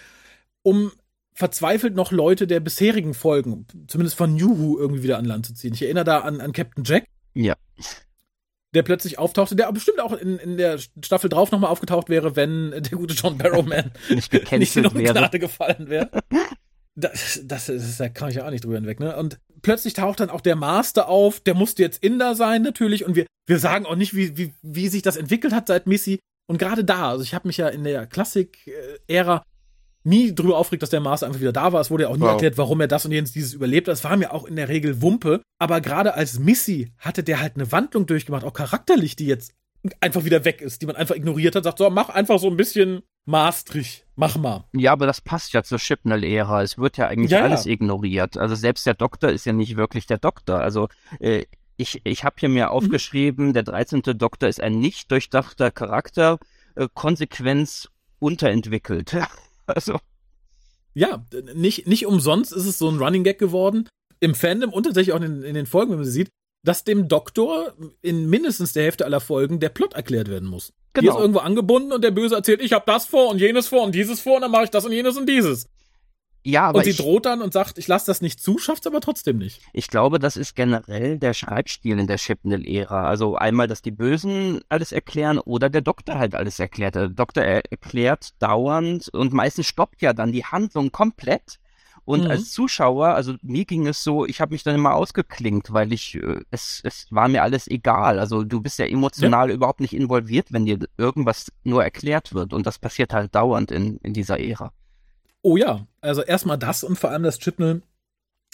um verzweifelt noch Leute der bisherigen Folgen, zumindest von New Who, irgendwie wieder an Land zu ziehen. Ich erinnere da an, an Captain Jack, Ja. der plötzlich auftauchte, der bestimmt auch in, in der Staffel drauf nochmal aufgetaucht wäre, wenn der gute John Barrowman Nicht nicht in wäre. Gnade gefallen wäre. Das, das, ist, da kann ich ja auch nicht drüber hinweg, ne? Und plötzlich taucht dann auch der Master auf, der musste jetzt Inder sein, natürlich, und wir, wir sagen auch nicht, wie, wie, wie sich das entwickelt hat seit Missy. Und gerade da, also ich habe mich ja in der Klassik-Ära nie drüber aufgeregt, dass der Master einfach wieder da war. Es wurde ja auch nie Wow. erklärt, warum er das und jenes dieses überlebt. hat. Das war mir auch in der Regel Wumpe. Aber gerade als Missy hatte der halt eine Wandlung durchgemacht, auch charakterlich, die jetzt einfach wieder weg ist, die man einfach ignoriert hat, sagt, so, mach einfach so ein bisschen Maastrich, mach mal. Ja, aber das passt ja zur Chibnall-Ära. Es wird ja eigentlich Ja, ja. alles ignoriert. Also selbst der Doktor ist ja nicht wirklich der Doktor. Also äh, ich, ich habe hier Mhm. mir aufgeschrieben, der 13. Doktor ist ein nicht durchdachter Charakter, äh, Konsequenz unterentwickelt. Also, Ja, nicht, nicht umsonst ist es so ein Running Gag geworden. Im Fandom und tatsächlich auch in, in den Folgen, wenn man sie sieht, dass dem Doktor in mindestens der Hälfte aller Folgen der Plot erklärt werden muss. Die ist genau. irgendwo angebunden und der Böse erzählt, ich habe das vor und jenes vor und dieses vor und dann mache ich das und jenes und dieses. Ja, aber und sie ich, droht dann und sagt, ich lasse das nicht zu, schafft's aber trotzdem nicht. ich glaube, das ist generell der Schreibstil in der Chibnall-Ära. Also einmal, dass die Bösen alles erklären oder der Doktor halt alles erklärt. Der Doktor er erklärt dauernd und meistens stoppt ja dann die Handlung komplett. Und Mhm. als Zuschauer, also mir ging es so, ich habe mich dann immer ausgeklinkt, weil ich, äh, es, es war mir alles egal. Also du bist ja emotional überhaupt nicht involviert, wenn dir irgendwas nur erklärt wird. Und das passiert halt dauernd in, in dieser Ära. Oh ja, also erstmal das und vor allem das Chipnell,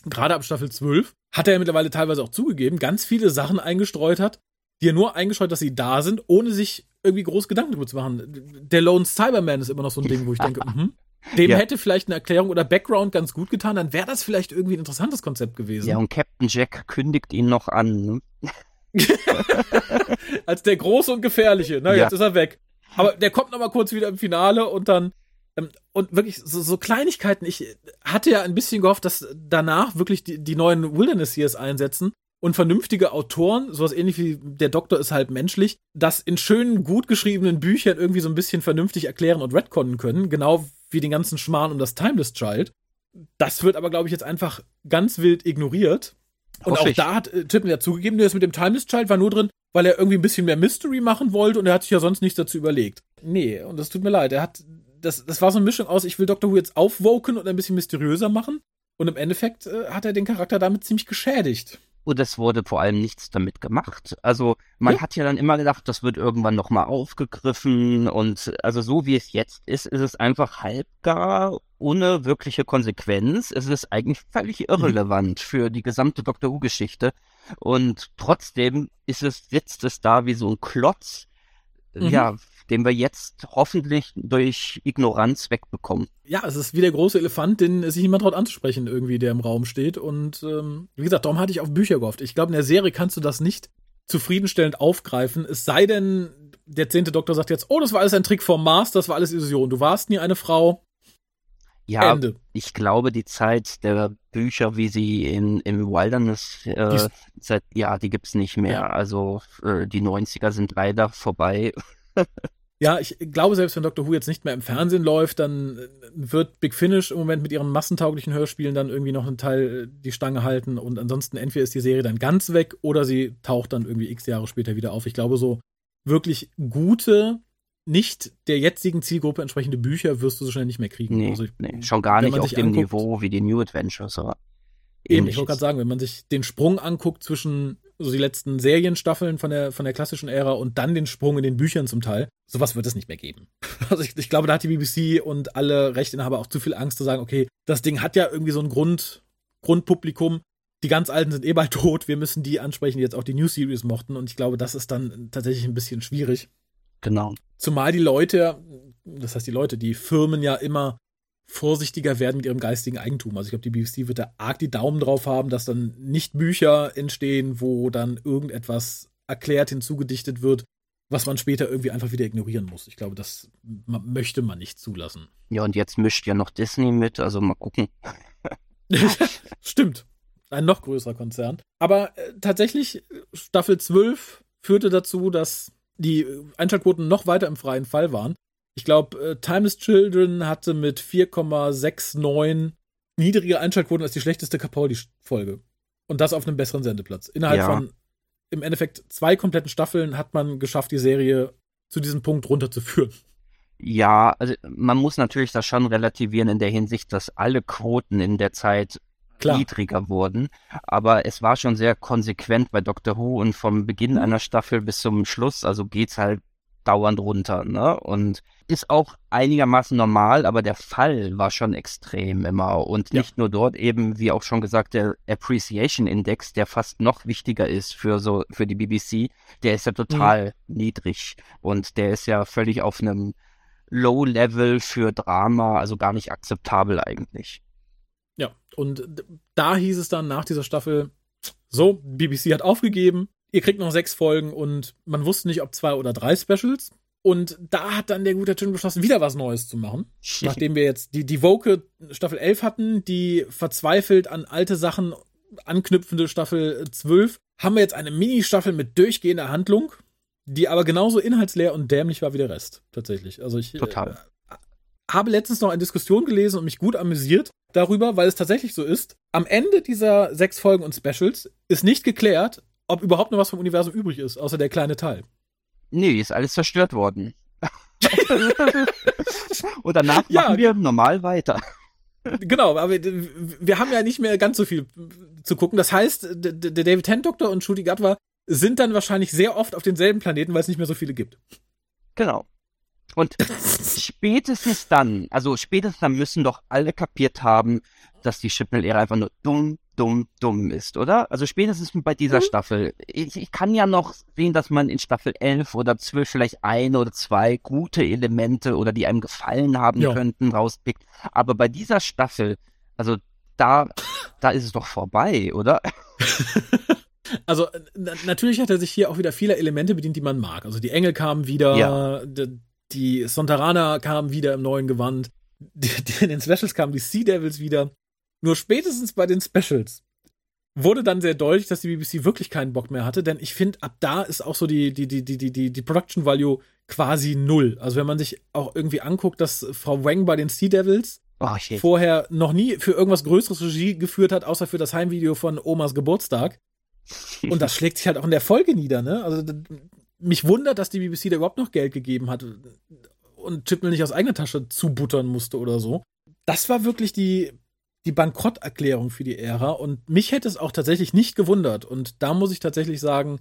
gerade ab Staffel 12, hat er ja mittlerweile teilweise auch zugegeben, ganz viele Sachen eingestreut hat, die er nur eingestreut, dass sie da sind, ohne sich irgendwie groß Gedanken darüber zu machen. Der Lone Cyberman ist immer noch so ein Ding, wo ich denke, mhm. dem Ja. hätte vielleicht eine Erklärung oder Background ganz gut getan, dann wäre das vielleicht irgendwie ein interessantes Konzept gewesen. Ja, und Captain Jack kündigt ihn noch an. Ne? Als der Große und Gefährliche. Na, Ja. jetzt ist er weg. Aber der kommt noch mal kurz wieder im Finale und dann und wirklich so, so Kleinigkeiten. Ich hatte ja ein bisschen gehofft, dass danach wirklich die, die neuen Wilderness Years einsetzen und vernünftige Autoren, sowas ähnlich wie der Doktor ist halt menschlich, das in schönen, gut geschriebenen Büchern irgendwie so ein bisschen vernünftig erklären und retconnen können, genau wie den ganzen Schmarrn um das Timeless Child. Das wird aber, glaube ich, jetzt einfach ganz wild ignoriert. Und auch da hat äh, Tippen ja zugegeben, das mit dem Timeless Child war nur drin, weil er irgendwie ein bisschen mehr Mystery machen wollte und er hat sich ja sonst nichts dazu überlegt. Nee, und das tut mir leid. Er hat, das, das war so eine Mischung aus, ich will Doctor Who jetzt aufwoken und ein bisschen mysteriöser machen. Und im Endeffekt äh, hat er den Charakter damit ziemlich geschädigt. Und es wurde vor allem nichts damit gemacht. Also man ja. hat ja dann immer gedacht, das wird irgendwann nochmal aufgegriffen. Und also so wie es jetzt ist, ist es einfach halbgar, ohne wirkliche Konsequenz. Es ist eigentlich völlig mhm. irrelevant mhm. für die gesamte Doctor Who-Geschichte. Und trotzdem ist es, sitzt es da wie so ein Klotz, mhm. ja, den wir jetzt hoffentlich durch Ignoranz wegbekommen. Ja, es ist wie der große Elefant, den sich niemand traut anzusprechen, irgendwie, der im Raum steht. Und ähm, wie gesagt, darum hatte ich auf Bücher gehofft. Ich glaube, in der Serie kannst du das nicht zufriedenstellend aufgreifen. Es sei denn, der zehnte Doktor sagt jetzt, oh, das war alles ein Trick vom Mars, das war alles Illusion. Du warst nie eine Frau. Ja, Ende. ich glaube, die Zeit der Bücher, wie sie in, im Wilderness, äh, seit, ja, die gibt's nicht mehr. Ja. Also äh, die 90er sind leider vorbei. Ja, ich glaube, selbst wenn Doctor Who jetzt nicht mehr im Fernsehen läuft, dann äh, wird Big Finish im Moment mit ihren massentauglichen Hörspielen dann irgendwie noch einen Teil äh, die Stange halten und ansonsten entweder ist die Serie dann ganz weg oder sie taucht dann irgendwie x Jahre später wieder auf. Ich glaube, so wirklich gute, nicht der jetzigen Zielgruppe entsprechende Bücher wirst du so schnell nicht mehr kriegen. Nee, also, nee schon gar nicht auf dem anguckt, Niveau wie die New Adventures. Aber eben, ich wollte gerade sagen, wenn man sich den Sprung anguckt zwischen so die letzten Serienstaffeln von der, von der klassischen Ära und dann den Sprung in den Büchern zum Teil. Sowas wird es nicht mehr geben. Also ich, ich glaube, da hat die BBC und alle Rechteinhaber auch zu viel Angst zu sagen, okay, das Ding hat ja irgendwie so ein Grund, Grundpublikum. Die ganz Alten sind eh bald tot. Wir müssen die ansprechen, die jetzt auch die New Series mochten. Und ich glaube, das ist dann tatsächlich ein bisschen schwierig. Genau. Zumal die Leute, das heißt die Leute, die Firmen ja immer vorsichtiger werden mit ihrem geistigen Eigentum. Also ich glaube, die BBC wird da arg die Daumen drauf haben, dass dann nicht Bücher entstehen, wo dann irgendetwas erklärt hinzugedichtet wird, was man später irgendwie einfach wieder ignorieren muss. Ich glaube, das möchte man nicht zulassen. Ja, und jetzt mischt ja noch Disney mit, also mal gucken. Stimmt. Ein noch größerer Konzern. Aber äh, tatsächlich, Staffel 12 führte dazu, dass die Einschaltquoten noch weiter im freien Fall waren. Ich glaube, äh, Timeless Children hatte mit 4,69 niedrige Einschaltquoten als die schlechteste Capaldi-Folge. Und das auf einem besseren Sendeplatz. Innerhalb ja. von im Endeffekt zwei kompletten Staffeln hat man geschafft, die Serie zu diesem Punkt runterzuführen. Ja, also man muss natürlich das schon relativieren in der Hinsicht, dass alle Quoten in der Zeit Klar. niedriger wurden. Aber es war schon sehr konsequent bei Doctor Who und vom Beginn mhm. einer Staffel bis zum Schluss, also geht's halt dauernd runter, ne? Und ist auch einigermaßen normal, aber der Fall war schon extrem immer. Und nicht ja. nur dort eben, wie auch schon gesagt, der Appreciation Index, der fast noch wichtiger ist für so, für die BBC, der ist ja total mhm. niedrig. Und der ist ja völlig auf einem Low Level für Drama, also gar nicht akzeptabel eigentlich. Ja, und da hieß es dann nach dieser Staffel, so, BBC hat aufgegeben, ihr kriegt noch sechs Folgen und man wusste nicht, ob zwei oder drei Specials. Und da hat dann der gute Tim beschlossen, wieder was Neues zu machen. Nachdem wir jetzt die, die Woke Staffel 11 hatten, die verzweifelt an alte Sachen anknüpfende Staffel 12, haben wir jetzt eine Mini-Staffel mit durchgehender Handlung, die aber genauso inhaltsleer und dämlich war wie der Rest, tatsächlich. Also ich Total. Äh, habe letztens noch eine Diskussion gelesen und mich gut amüsiert darüber, weil es tatsächlich so ist. Am Ende dieser sechs Folgen und Specials ist nicht geklärt, ob überhaupt noch was vom Universum übrig ist, außer der kleine Teil. Nee, ist alles zerstört worden. Und danach ja. machen wir normal weiter. Genau, aber wir, haben ja nicht mehr ganz so viel zu gucken. Das heißt, der, David Tennant Doktor und Judy Gatwa sind dann wahrscheinlich sehr oft auf denselben Planeten, weil es nicht mehr so viele gibt. Genau. Und spätestens dann, also spätestens dann müssen doch alle kapiert haben, dass die Chipmill-Ära einfach nur dumm, dumm, dumm ist, oder? Also spätestens bei dieser mhm. Staffel. Ich, ich, kann ja noch sehen, dass man in Staffel 11 oder 12 vielleicht ein oder zwei gute Elemente oder die einem gefallen haben ja. könnten rauspickt. Aber bei dieser Staffel, also da, da ist es doch vorbei, oder? Also natürlich hat er sich hier auch wieder viele Elemente bedient, die man mag. Also die Engel kamen wieder, ja. die, Sontaraner kamen wieder im neuen Gewand, die, die, in den Specials kamen die Sea Devils wieder. Nur spätestens bei den Specials wurde dann sehr deutlich, dass die BBC wirklich keinen Bock mehr hatte, denn ich finde, ab da ist auch so die, die, die, die, die, die Production Value quasi null. Also wenn man sich auch irgendwie anguckt, dass Frau Wang bei den Sea Devils oh, vorher noch nie für irgendwas Größeres Regie geführt hat, außer für das Heimvideo von Omas Geburtstag. Und das schlägt sich halt auch in der Folge nieder, ne? Also mich wundert, dass die BBC da überhaupt noch Geld gegeben hat und Chipnell nicht aus eigener Tasche zubuttern musste oder so. Das war wirklich die die Bankrotterklärung für die Ära und mich hätte es auch tatsächlich nicht gewundert und da muss ich tatsächlich sagen,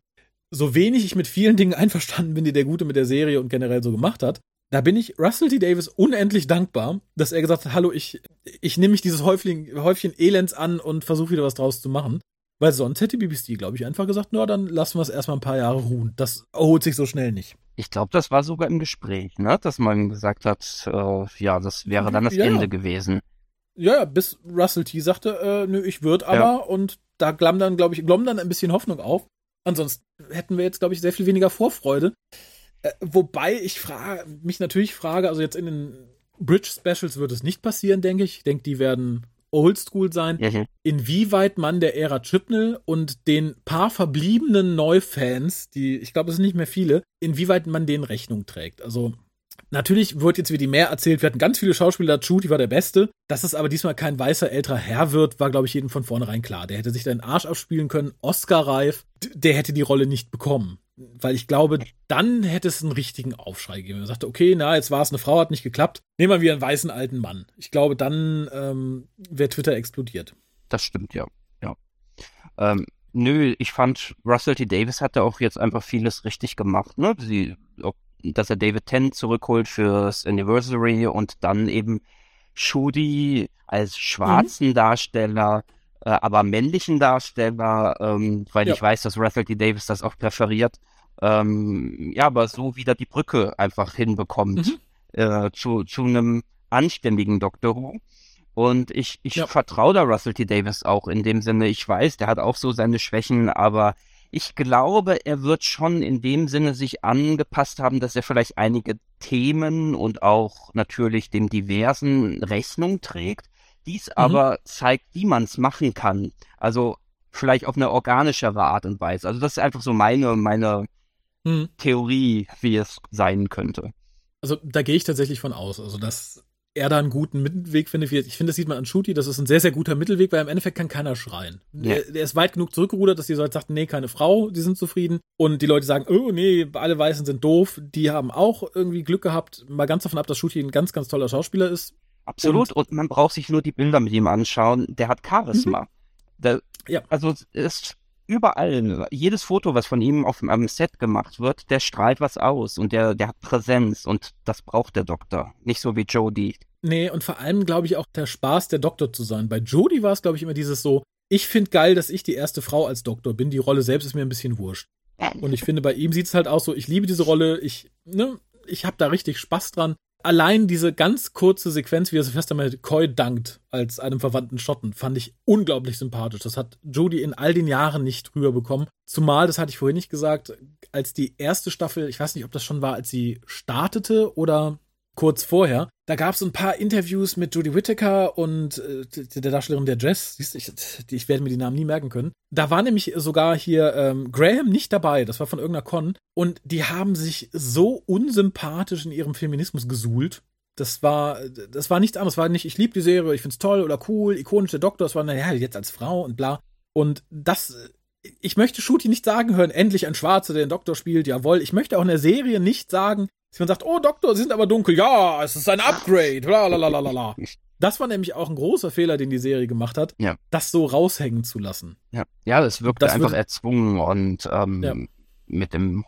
so wenig ich mit vielen Dingen einverstanden bin, die der Gute mit der Serie und generell so gemacht hat, da bin ich Russell T. Davis unendlich dankbar, dass er gesagt hat, hallo, ich, ich nehme mich dieses Häufchen, Häufchen Elends an und versuche wieder was draus zu machen. Weil sonst hätte BBC, glaube ich, einfach gesagt, na, dann lassen wir es erstmal ein paar Jahre ruhen. Das erholt sich so schnell nicht. Ich glaube, das war sogar im Gespräch, ne? dass man gesagt hat, äh, ja, das wäre dann das ja, Ende gewesen. Ja, bis Russell T. sagte, äh, nö, ich würde aber ja. und da glamm dann, glaube ich, glomm dann ein bisschen Hoffnung auf. Ansonsten hätten wir jetzt, glaube ich, sehr viel weniger Vorfreude. Äh, wobei ich frage, mich natürlich frage, also jetzt in den Bridge Specials wird es nicht passieren, denke ich. Ich denke, die werden oldschool sein. Mhm. Inwieweit man der Ära Chipnell und den paar verbliebenen Neufans, die, ich glaube, es sind nicht mehr viele, inwieweit man denen Rechnung trägt. Also Natürlich wird jetzt wieder mehr erzählt. Wir hatten ganz viele Schauspieler dazu, die war der Beste. Dass es aber diesmal kein weißer älterer Herr wird, war, glaube ich, jedem von vornherein klar. Der hätte sich den Arsch abspielen können. Oscar-reif. Der hätte die Rolle nicht bekommen. Weil ich glaube, dann hätte es einen richtigen Aufschrei gegeben. Man sagte, okay, na, jetzt war es eine Frau, hat nicht geklappt. Nehmen wir wieder einen weißen alten Mann. Ich glaube, dann ähm, wäre Twitter explodiert. Das stimmt, ja. ja. Ähm, nö, ich fand, Russell T. Davis hatte auch jetzt einfach vieles richtig gemacht. Ne? Sie, dass er David Tennant zurückholt fürs Anniversary und dann eben Shudi als schwarzen mhm. Darsteller, äh, aber männlichen Darsteller, ähm, weil ja. ich weiß, dass Russell T. Davis das auch präferiert, ähm, ja, aber so wieder die Brücke einfach hinbekommt mhm. äh, zu, zu einem anständigen Doctor Who. Und ich, ich ja. vertraue da Russell T. Davis auch in dem Sinne, ich weiß, der hat auch so seine Schwächen, aber ich glaube, er wird schon in dem Sinne sich angepasst haben, dass er vielleicht einige Themen und auch natürlich dem diversen Rechnung trägt. Dies mhm. aber zeigt, wie man es machen kann. Also vielleicht auf eine organischere Art und Weise. Also das ist einfach so meine, meine mhm. Theorie, wie es sein könnte. Also da gehe ich tatsächlich von aus. Also dass er da einen guten Mittelweg findet. Ich finde, das sieht man an Shooty, das ist ein sehr, sehr guter Mittelweg, weil im Endeffekt kann keiner schreien. Ja. Der, der, ist weit genug zurückgerudert, dass die Leute sagten, nee, keine Frau, die sind zufrieden. Und die Leute sagen, oh nee, alle Weißen sind doof. Die haben auch irgendwie Glück gehabt, mal ganz davon ab, dass Shooty ein ganz, ganz toller Schauspieler ist. Absolut, und, und man braucht sich nur die Bilder mit ihm anschauen. Der hat Charisma. Mhm. Der, ja. Also ist überall, jedes Foto, was von ihm auf einem Set gemacht wird, der strahlt was aus und der, der hat Präsenz und das braucht der Doktor. Nicht so wie Jodie. Nee, und vor allem glaube ich auch der Spaß, der Doktor zu sein. Bei Jodie war es, glaube ich, immer dieses so, ich finde geil, dass ich die erste Frau als Doktor bin. Die Rolle selbst ist mir ein bisschen wurscht. Und ich finde, bei ihm sieht es halt auch so, ich liebe diese Rolle, ich, ne, ich habe da richtig Spaß dran allein diese ganz kurze Sequenz, wie er Sylvester McCoy dankt als einem verwandten Schotten, fand ich unglaublich sympathisch. Das hat Jodie in all den Jahren nicht rüberbekommen. Zumal, das hatte ich vorhin nicht gesagt, als die erste Staffel, ich weiß nicht, ob das schon war, als sie startete oder kurz vorher. Da gab es ein paar Interviews mit Judy Whittaker und äh, der Darstellerin der Jess. Siehst du, ich, ich werde mir die Namen nie merken können. Da war nämlich sogar hier ähm, Graham nicht dabei. Das war von irgendeiner Con. Und die haben sich so unsympathisch in ihrem Feminismus gesuhlt. Das war, das war nichts anderes. War nicht, ich liebe die Serie, ich find's toll oder cool, ikonisch der Doktor. Das war, naja, jetzt als Frau und bla. Und das, ich möchte Shooty nicht sagen hören, endlich ein Schwarzer, der den Doktor spielt, jawohl. Ich möchte auch in der Serie nicht sagen, dass man sagt, oh Doktor, Sie sind aber dunkel. Ja, es ist ein Upgrade. Blablabla. Das war nämlich auch ein großer Fehler, den die Serie gemacht hat, ja. das so raushängen zu lassen. Ja, ja es wirkte das einfach erzwungen und ähm, ja. mit dem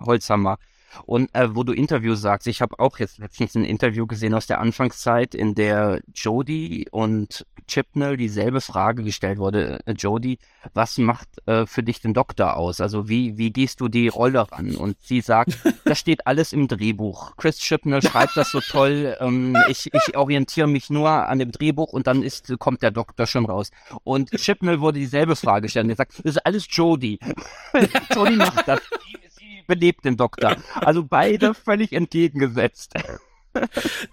Holzhammer. Und äh, wo du Interview sagst, ich habe auch jetzt letztens ein Interview gesehen aus der Anfangszeit, in der Jodie und Chipnell dieselbe Frage gestellt wurde. Äh, Jodie, was macht äh, für dich den Doktor aus? Also wie, wie gehst du die Rolle ran? Und sie sagt, das steht alles im Drehbuch. Chris Chipnell schreibt das so toll. Ähm, ich, ich orientiere mich nur an dem Drehbuch und dann ist, kommt der Doktor schon raus. Und Chipnell wurde dieselbe Frage gestellt. Er sagt, das ist alles Jodie. Jodie macht das belebt den Doktor. Also beide völlig entgegengesetzt.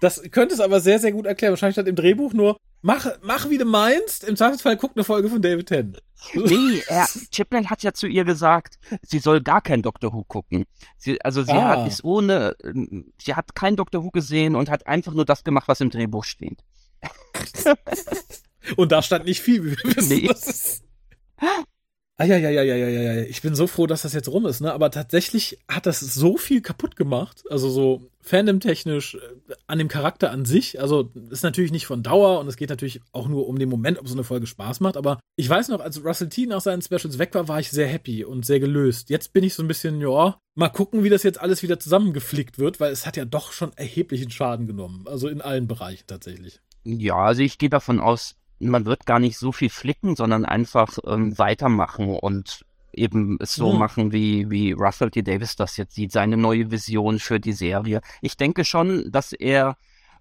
Das könnte es aber sehr, sehr gut erklären. Wahrscheinlich stand im Drehbuch nur, mach, mach wie du meinst, im Zweifelsfall guck eine Folge von David Tennant. nee, er, Chipnell hat ja zu ihr gesagt, sie soll gar kein Doctor Who gucken. Sie, also sie ah. hat ist ohne, sie hat kein Doctor Who gesehen und hat einfach nur das gemacht, was im Drehbuch steht. und da stand nicht viel. Wir wissen, nee. Ah, ja, ja, ja, ja, ja, ja. Ich bin so froh, dass das jetzt rum ist, ne? Aber tatsächlich hat das so viel kaputt gemacht. Also so Fandom-technisch äh, an dem Charakter an sich. Also ist natürlich nicht von Dauer und es geht natürlich auch nur um den Moment, ob so eine Folge Spaß macht. Aber ich weiß noch, als Russell T nach seinen Specials weg war, war ich sehr happy und sehr gelöst. Jetzt bin ich so ein bisschen, ja, mal gucken, wie das jetzt alles wieder zusammengeflickt wird, weil es hat ja doch schon erheblichen Schaden genommen. Also in allen Bereichen tatsächlich. Ja, also ich gehe davon aus, man wird gar nicht so viel flicken, sondern einfach ähm, weitermachen und eben es so mhm. machen, wie, wie Russell T. Davis das jetzt sieht, seine neue Vision für die Serie. Ich denke schon, dass er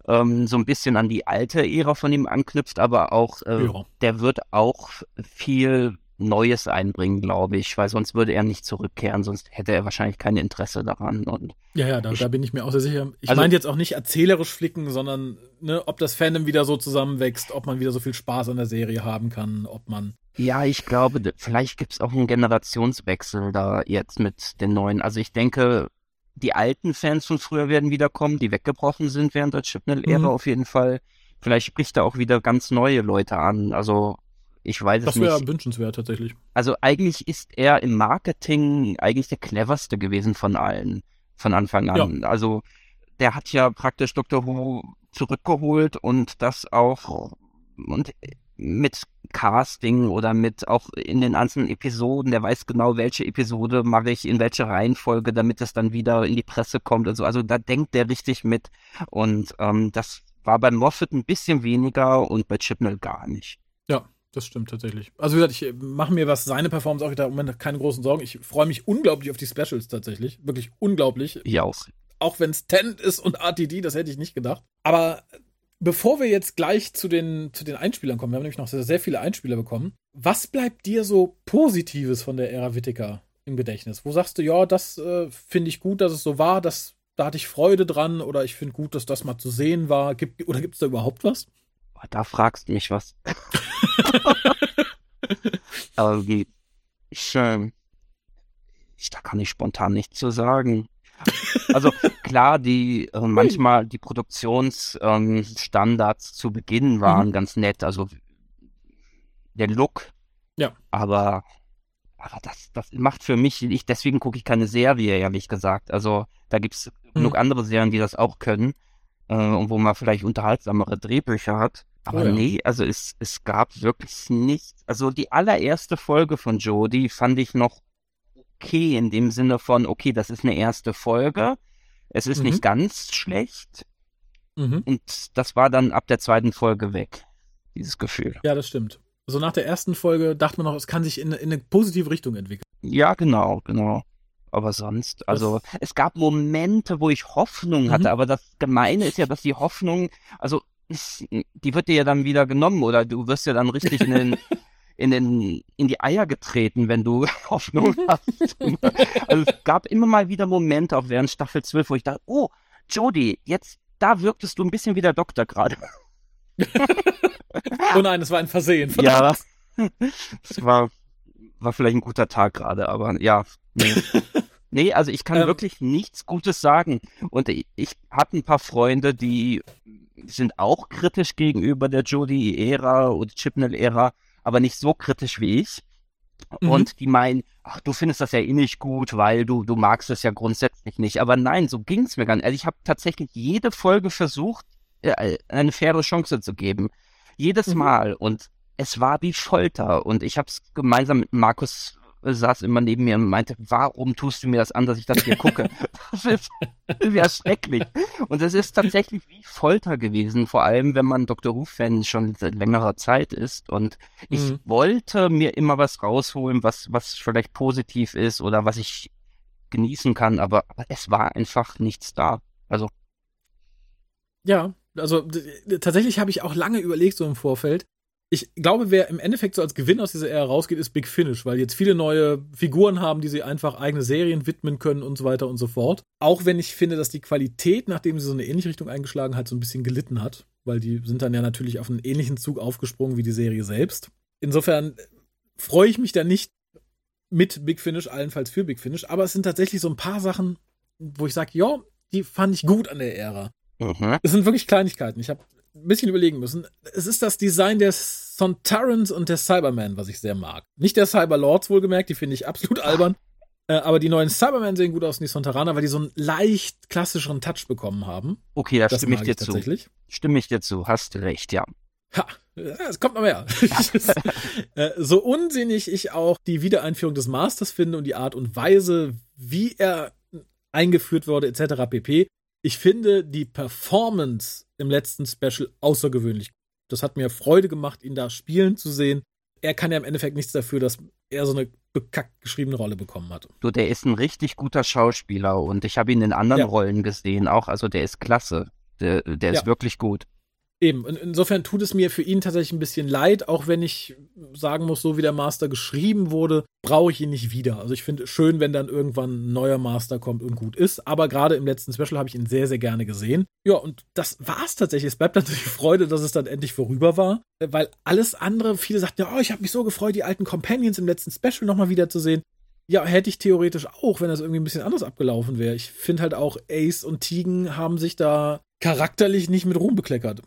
ähm, so ein bisschen an die alte Ära von ihm anknüpft, aber auch, äh, ja. der wird auch viel Neues einbringen, glaube ich, weil sonst würde er nicht zurückkehren, sonst hätte er wahrscheinlich kein Interesse daran. Und ja, ja, da, ich, da bin ich mir auch sehr sicher. Ich also, meine jetzt auch nicht erzählerisch flicken, sondern ne, ob das Fandom wieder so zusammenwächst, ob man wieder so viel Spaß an der Serie haben kann, ob man. Ja, ich glaube, vielleicht gibt es auch einen Generationswechsel da jetzt mit den neuen. Also ich denke, die alten Fans von früher werden wiederkommen, die weggebrochen sind während der Chipnell-Ära mhm. auf jeden Fall. Vielleicht spricht da auch wieder ganz neue Leute an. Also ich weiß das es nicht. Das wäre wünschenswert tatsächlich. Also eigentlich ist er im Marketing eigentlich der cleverste gewesen von allen von Anfang an. Ja. Also der hat ja praktisch Dr. Who zurückgeholt und das auch und mit Casting oder mit auch in den einzelnen Episoden, der weiß genau, welche Episode mache ich in welche Reihenfolge, damit es dann wieder in die Presse kommt. Also, also da denkt der richtig mit. Und ähm, das war bei Moffat ein bisschen weniger und bei Chipnell gar nicht. Ja, das stimmt tatsächlich. Also wie gesagt, ich mache mir, was seine Performance auch wieder im Moment keine großen Sorgen. Ich freue mich unglaublich auf die Specials tatsächlich. Wirklich unglaublich. Ich auch. Auch wenn es Tent ist und RTD, das hätte ich nicht gedacht. Aber bevor wir jetzt gleich zu den, zu den Einspielern kommen, wir haben nämlich noch sehr, sehr viele Einspieler bekommen. Was bleibt dir so Positives von der Ära Whittaker im Gedächtnis? Wo sagst du, ja, das äh, finde ich gut, dass es so war, das, da hatte ich Freude dran oder ich finde gut, dass das mal zu sehen war. Gibt, oder gibt es da überhaupt was? da fragst du mich was. Aber wie, äh, ich, da kann ich spontan nichts zu sagen. Also klar, die äh, manchmal die Produktionsstandards ähm, zu Beginn waren mhm. ganz nett. Also der Look. Ja. Aber, aber das, das macht für mich, ich, deswegen gucke ich keine Serie, ehrlich gesagt. Also da gibt es mhm. genug andere Serien, die das auch können. Äh, und wo man vielleicht unterhaltsamere Drehbücher hat. Aber oh ja. nee, also es, es gab wirklich nichts. Also die allererste Folge von Jodie fand ich noch okay in dem Sinne von, okay, das ist eine erste Folge. Es ist mhm. nicht ganz schlecht. Mhm. Und das war dann ab der zweiten Folge weg, dieses Gefühl. Ja, das stimmt. So nach der ersten Folge dachte man noch, es kann sich in, in eine positive Richtung entwickeln. Ja, genau, genau. Aber sonst, also das es gab Momente, wo ich Hoffnung hatte, mhm. aber das Gemeine ist ja, dass die Hoffnung, also die wird dir ja dann wieder genommen oder du wirst ja dann richtig in den, in den, in die Eier getreten, wenn du Hoffnung hast. also es gab immer mal wieder Momente, auch während Staffel 12, wo ich dachte, oh, Jodie, jetzt, da wirktest du ein bisschen wie der Doktor gerade. oh nein, es war ein Versehen. Ja, es war, war vielleicht ein guter Tag gerade, aber ja, nee. Nee, also ich kann ähm, wirklich nichts Gutes sagen. Und ich, ich hatte ein paar Freunde, die sind auch kritisch gegenüber der Jodie-Ära oder Chipnell-Ära, aber nicht so kritisch wie ich. Mhm. Und die meinen, ach, du findest das ja eh nicht gut, weil du, du magst es ja grundsätzlich nicht. Aber nein, so ging es mir gar nicht. Also ich habe tatsächlich jede Folge versucht, äh, eine faire Chance zu geben. Jedes mhm. Mal. Und es war wie Folter. Und ich habe es gemeinsam mit Markus saß immer neben mir und meinte, warum tust du mir das an, dass ich das hier gucke? das ist ja schrecklich. Und es ist tatsächlich wie Folter gewesen, vor allem wenn man Dr. Who-Fan schon seit längerer Zeit ist. Und ich mhm. wollte mir immer was rausholen, was, was vielleicht positiv ist oder was ich genießen kann, aber, aber es war einfach nichts da. Also. Ja, also tatsächlich habe ich auch lange überlegt, so im Vorfeld, ich glaube, wer im Endeffekt so als Gewinn aus dieser Ära rausgeht, ist Big Finish, weil jetzt viele neue Figuren haben, die sie einfach eigene Serien widmen können und so weiter und so fort. Auch wenn ich finde, dass die Qualität, nachdem sie so eine ähnliche Richtung eingeschlagen hat, so ein bisschen gelitten hat, weil die sind dann ja natürlich auf einen ähnlichen Zug aufgesprungen wie die Serie selbst. Insofern freue ich mich da nicht mit Big Finish, allenfalls für Big Finish, aber es sind tatsächlich so ein paar Sachen, wo ich sage, ja, die fand ich gut an der Ära. Mhm. Es sind wirklich Kleinigkeiten. Ich habe ein bisschen überlegen müssen. Es ist das Design der Sontarans und der Cyberman, was ich sehr mag. Nicht der Cyberlords wohlgemerkt, die finde ich absolut albern. Äh, aber die neuen Cybermen sehen gut aus und die Sontaraner, weil die so einen leicht klassischeren Touch bekommen haben. Okay, da stimme ich dir zu. Stimme ich dir zu, hast recht, ja. Ha, es kommt noch mehr. Äh, so unsinnig ich auch die Wiedereinführung des Masters finde und die Art und Weise, wie er eingeführt wurde, etc. pp. Ich finde die Performance im letzten Special außergewöhnlich. Das hat mir Freude gemacht, ihn da spielen zu sehen. Er kann ja im Endeffekt nichts dafür, dass er so eine bekackt geschriebene Rolle bekommen hat. Du, der ist ein richtig guter Schauspieler und ich habe ihn in anderen ja. Rollen gesehen auch. Also der ist klasse. Der, der ist ja. wirklich gut. Eben, insofern tut es mir für ihn tatsächlich ein bisschen leid, auch wenn ich sagen muss, so wie der Master geschrieben wurde, brauche ich ihn nicht wieder. Also ich finde schön, wenn dann irgendwann ein neuer Master kommt und gut ist, aber gerade im letzten Special habe ich ihn sehr, sehr gerne gesehen. Ja, und das war es tatsächlich. Es bleibt natürlich Freude, dass es dann endlich vorüber war, weil alles andere, viele sagten ja, oh, ich habe mich so gefreut, die alten Companions im letzten Special nochmal wiederzusehen. Ja, hätte ich theoretisch auch, wenn das irgendwie ein bisschen anders abgelaufen wäre. Ich finde halt auch, Ace und Tegan haben sich da charakterlich nicht mit Ruhm bekleckert.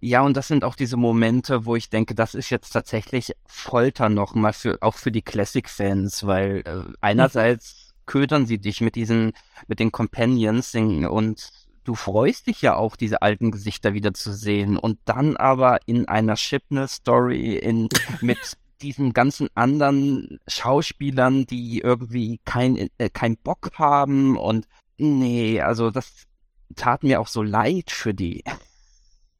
Ja, und das sind auch diese Momente, wo ich denke, das ist jetzt tatsächlich Folter nochmal für, auch für die Classic-Fans, weil äh, einerseits mhm. ködern sie dich mit diesen, mit den Companions und du freust dich ja auch, diese alten Gesichter wieder zu sehen und dann aber in einer Shipness-Story in, mit diesen ganzen anderen Schauspielern, die irgendwie kein, äh, kein Bock haben und nee, also das tat mir auch so leid für die.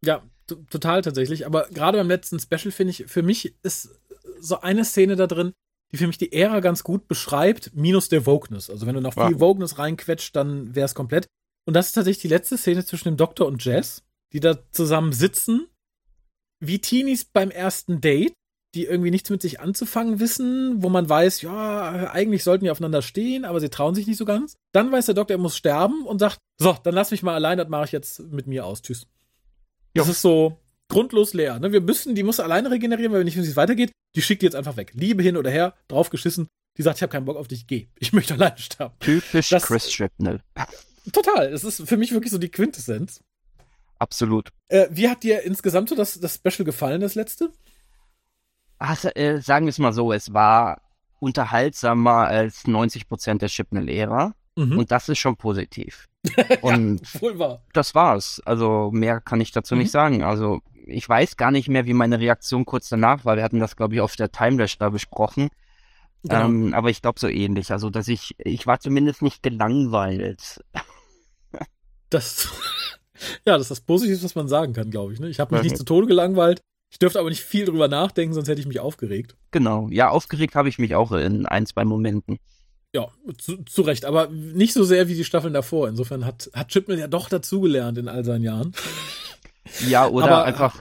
Ja, total tatsächlich. Aber gerade beim letzten Special finde ich, für mich ist so eine Szene da drin, die für mich die Ära ganz gut beschreibt, minus der Wokeness. Also wenn du noch viel ja. Wokeness reinquetscht, dann wäre es komplett. Und das ist tatsächlich die letzte Szene zwischen dem Doktor und Jess, die da zusammen sitzen, wie Teenies beim ersten Date, die irgendwie nichts mit sich anzufangen wissen, wo man weiß, ja, eigentlich sollten die aufeinander stehen, aber sie trauen sich nicht so ganz. Dann weiß der Doktor, er muss sterben und sagt, so, dann lass mich mal allein, das mache ich jetzt mit mir aus. Tschüss. Das ist so grundlos leer. Ne? Wir müssen, die muss alleine regenerieren, weil wir nicht wissen, wie es weitergeht. Die schickt die jetzt einfach weg. Liebe hin oder her, draufgeschissen. Die sagt, ich habe keinen Bock auf dich, geh. Ich möchte alleine sterben. Typisch das, Chris Shrapnel. Total. Es ist für mich wirklich so die Quintessenz. Absolut. Äh, wie hat dir insgesamt so das, das Special gefallen, das letzte? Also, äh, sagen wir es mal so, es war unterhaltsamer als 90 Prozent der Chipnell-Ära. Mhm. Und das ist schon positiv. Und ja, wahr. das war's. Also mehr kann ich dazu mhm. nicht sagen. Also ich weiß gar nicht mehr, wie meine Reaktion kurz danach war. Wir hatten das, glaube ich, auf der Timelash da besprochen. Genau. Ähm, aber ich glaube so ähnlich. Also, dass ich, ich war zumindest nicht gelangweilt. Das, ja, das ist das Positive, was man sagen kann, glaube ich. Ne? Ich habe mich mhm. nicht zu Tode gelangweilt. Ich dürfte aber nicht viel drüber nachdenken, sonst hätte ich mich aufgeregt. Genau. Ja, aufgeregt habe ich mich auch in ein, zwei Momenten. Ja, zu, zu, Recht, aber nicht so sehr wie die Staffeln davor. Insofern hat, hat Chipman ja doch dazugelernt in all seinen Jahren. Ja, oder aber, einfach,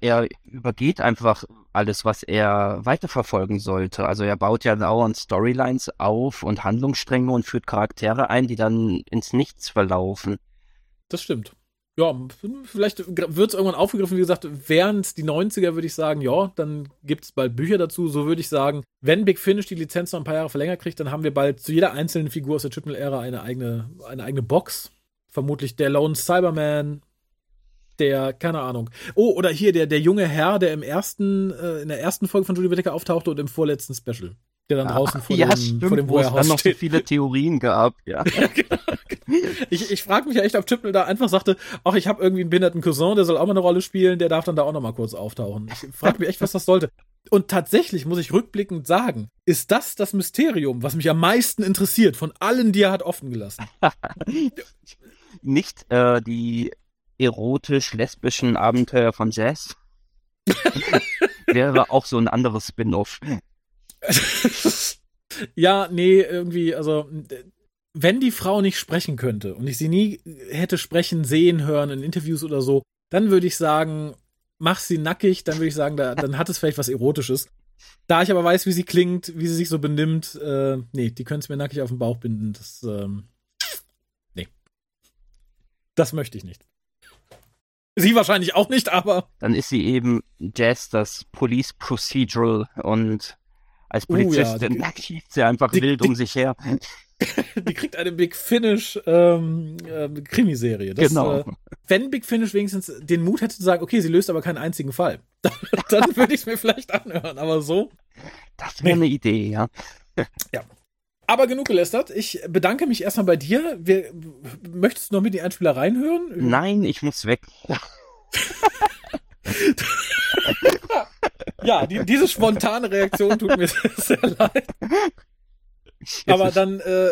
er übergeht einfach alles, was er weiterverfolgen sollte. Also er baut ja dauernd Storylines auf und Handlungsstränge und führt Charaktere ein, die dann ins Nichts verlaufen. Das stimmt ja, vielleicht wird es irgendwann aufgegriffen. Wie gesagt, während die 90er würde ich sagen, ja, dann gibt es bald Bücher dazu. So würde ich sagen, wenn Big Finish die Lizenz noch ein paar Jahre verlängert kriegt, dann haben wir bald zu jeder einzelnen Figur aus der Triple-Ära eine eigene, eine eigene Box. Vermutlich der Lone Cyberman, der, keine Ahnung. Oh, oder hier der, der junge Herr, der im ersten, äh, in der ersten Folge von Julie Whittaker auftauchte und im vorletzten Special der dann draußen vor, ja, dem, stimmt, vor dem Warehouse dann noch so viele Theorien gab, ja. ja genau. Ich, ich frage mich ja echt, ob Chipnell da einfach sagte, ach, ich habe irgendwie einen behinderten Cousin, der soll auch mal eine Rolle spielen, der darf dann da auch noch mal kurz auftauchen. Ich frage mich echt, was das sollte. Und tatsächlich muss ich rückblickend sagen, ist das das Mysterium, was mich am meisten interessiert von allen, die er hat offen gelassen. Nicht äh, die erotisch-lesbischen Abenteuer von Jazz. Wäre auch so ein anderes Spin-off. ja, nee, irgendwie, also wenn die Frau nicht sprechen könnte und ich sie nie hätte sprechen, sehen, hören in Interviews oder so, dann würde ich sagen, mach sie nackig, dann würde ich sagen, da, dann hat es vielleicht was Erotisches. Da ich aber weiß, wie sie klingt, wie sie sich so benimmt, äh, nee, die können es mir nackig auf den Bauch binden. Das, ähm, nee. Das möchte ich nicht. Sie wahrscheinlich auch nicht, aber. Dann ist sie eben Jazz, das Police Procedural und als Polizistin oh, ja, schießt sie einfach die, wild die, um sich her. die kriegt eine Big Finish ähm, äh, Krimiserie. Das, genau. Äh, wenn Big Finish wenigstens den Mut hätte zu sagen, okay, sie löst aber keinen einzigen Fall, dann würde ich es mir vielleicht anhören. Aber so. Das wäre nee. eine Idee, ja. ja. Aber genug gelästert. Ich bedanke mich erstmal bei dir. Wir, möchtest du noch mit die Einspieler reinhören? Nein, ich muss weg. ja, die, diese spontane Reaktion tut mir sehr leid. Aber dann äh,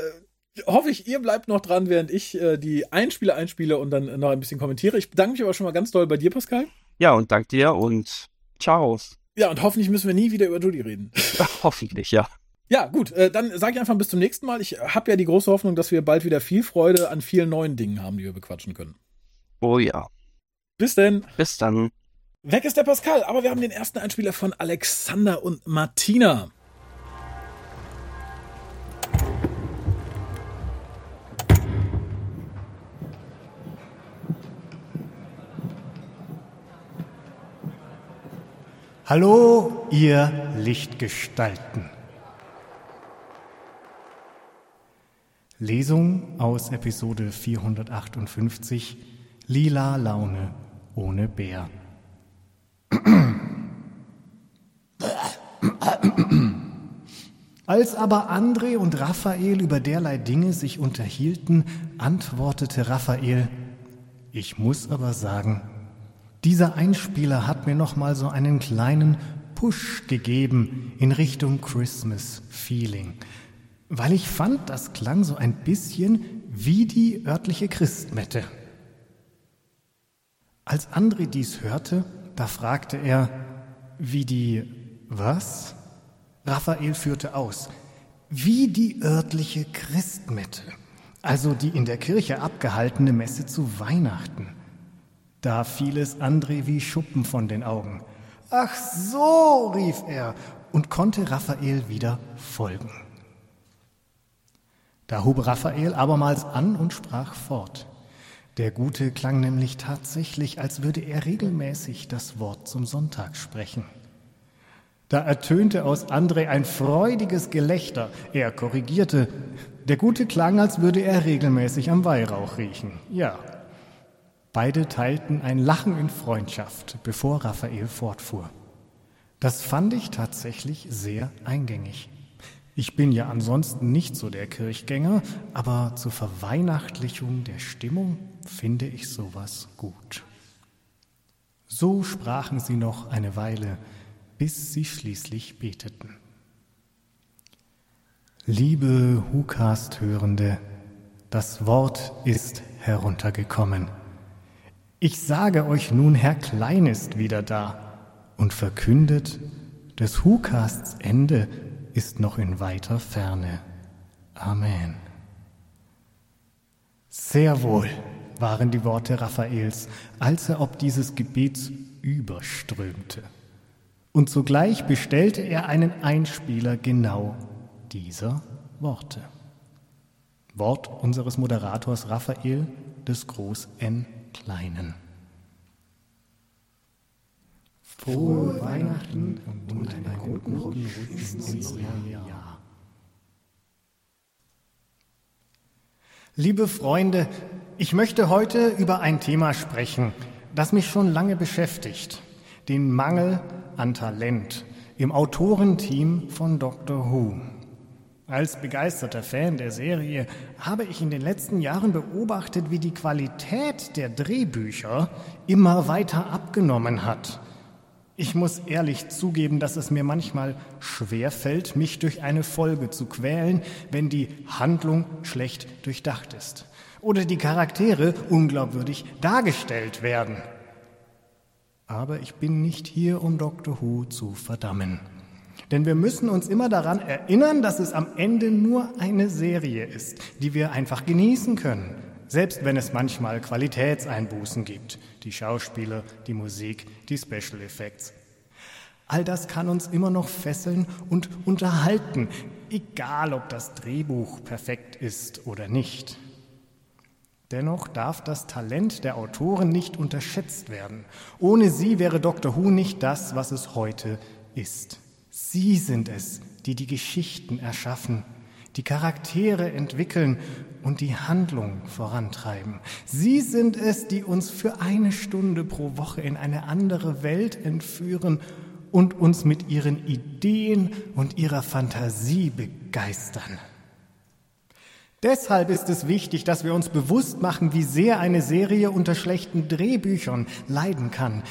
hoffe ich, ihr bleibt noch dran, während ich äh, die Einspieler einspiele und dann noch ein bisschen kommentiere. Ich bedanke mich aber schon mal ganz doll bei dir, Pascal. Ja, und danke dir und ciao. Ja, und hoffentlich müssen wir nie wieder über Judy reden. hoffentlich, ja. Ja, gut, äh, dann sage ich einfach bis zum nächsten Mal. Ich habe ja die große Hoffnung, dass wir bald wieder viel Freude an vielen neuen Dingen haben, die wir bequatschen können. Oh ja. Bis denn. Bis dann. Weg ist der Pascal, aber wir haben den ersten Einspieler von Alexander und Martina. Hallo, ihr Lichtgestalten. Lesung aus Episode 458 Lila Laune ohne Bär. Als aber André und Raphael über derlei Dinge sich unterhielten, antwortete Raphael, ich muss aber sagen, dieser Einspieler hat mir noch mal so einen kleinen Push gegeben in Richtung Christmas Feeling weil ich fand, das klang so ein bisschen wie die örtliche Christmette. Als André dies hörte, da fragte er, wie die was? Raphael führte aus, wie die örtliche Christmette, also die in der Kirche abgehaltene Messe zu Weihnachten. Da fiel es André wie Schuppen von den Augen. Ach so, rief er und konnte Raphael wieder folgen. Da hob Raphael abermals an und sprach fort. Der Gute klang nämlich tatsächlich, als würde er regelmäßig das Wort zum Sonntag sprechen. Da ertönte aus André ein freudiges Gelächter. Er korrigierte. Der Gute klang, als würde er regelmäßig am Weihrauch riechen. Ja. Beide teilten ein Lachen in Freundschaft, bevor Raphael fortfuhr. Das fand ich tatsächlich sehr eingängig. Ich bin ja ansonsten nicht so der Kirchgänger, aber zur Verweihnachtlichung der Stimmung finde ich sowas gut. So sprachen sie noch eine Weile, bis sie schließlich beteten. Liebe Hukast-Hörende, das Wort ist heruntergekommen. Ich sage euch nun, Herr Klein ist wieder da und verkündet, des Hukasts Ende ist noch in weiter Ferne. Amen. Sehr wohl waren die Worte Raphaels, als er ob dieses Gebets überströmte. Und sogleich bestellte er einen Einspieler genau dieser Worte. Wort unseres Moderators Raphael des Groß N Kleinen. Frohe Weihnachten und einen guten Rutsch ins neue Jahr. Liebe Freunde, ich möchte heute über ein Thema sprechen, das mich schon lange beschäftigt, den Mangel an Talent im Autorenteam von Doctor Who. Als begeisterter Fan der Serie habe ich in den letzten Jahren beobachtet, wie die Qualität der Drehbücher immer weiter abgenommen hat. Ich muss ehrlich zugeben, dass es mir manchmal schwer fällt, mich durch eine Folge zu quälen, wenn die Handlung schlecht durchdacht ist oder die Charaktere unglaubwürdig dargestellt werden. Aber ich bin nicht hier, um Dr. Who zu verdammen. Denn wir müssen uns immer daran erinnern, dass es am Ende nur eine Serie ist, die wir einfach genießen können selbst wenn es manchmal Qualitätseinbußen gibt, die Schauspieler, die Musik, die Special Effects. All das kann uns immer noch fesseln und unterhalten, egal ob das Drehbuch perfekt ist oder nicht. Dennoch darf das Talent der Autoren nicht unterschätzt werden. Ohne sie wäre Dr. Who nicht das, was es heute ist. Sie sind es, die die Geschichten erschaffen, die Charaktere entwickeln und die Handlung vorantreiben. Sie sind es, die uns für eine Stunde pro Woche in eine andere Welt entführen und uns mit ihren Ideen und ihrer Fantasie begeistern. Deshalb ist es wichtig, dass wir uns bewusst machen, wie sehr eine Serie unter schlechten Drehbüchern leiden kann.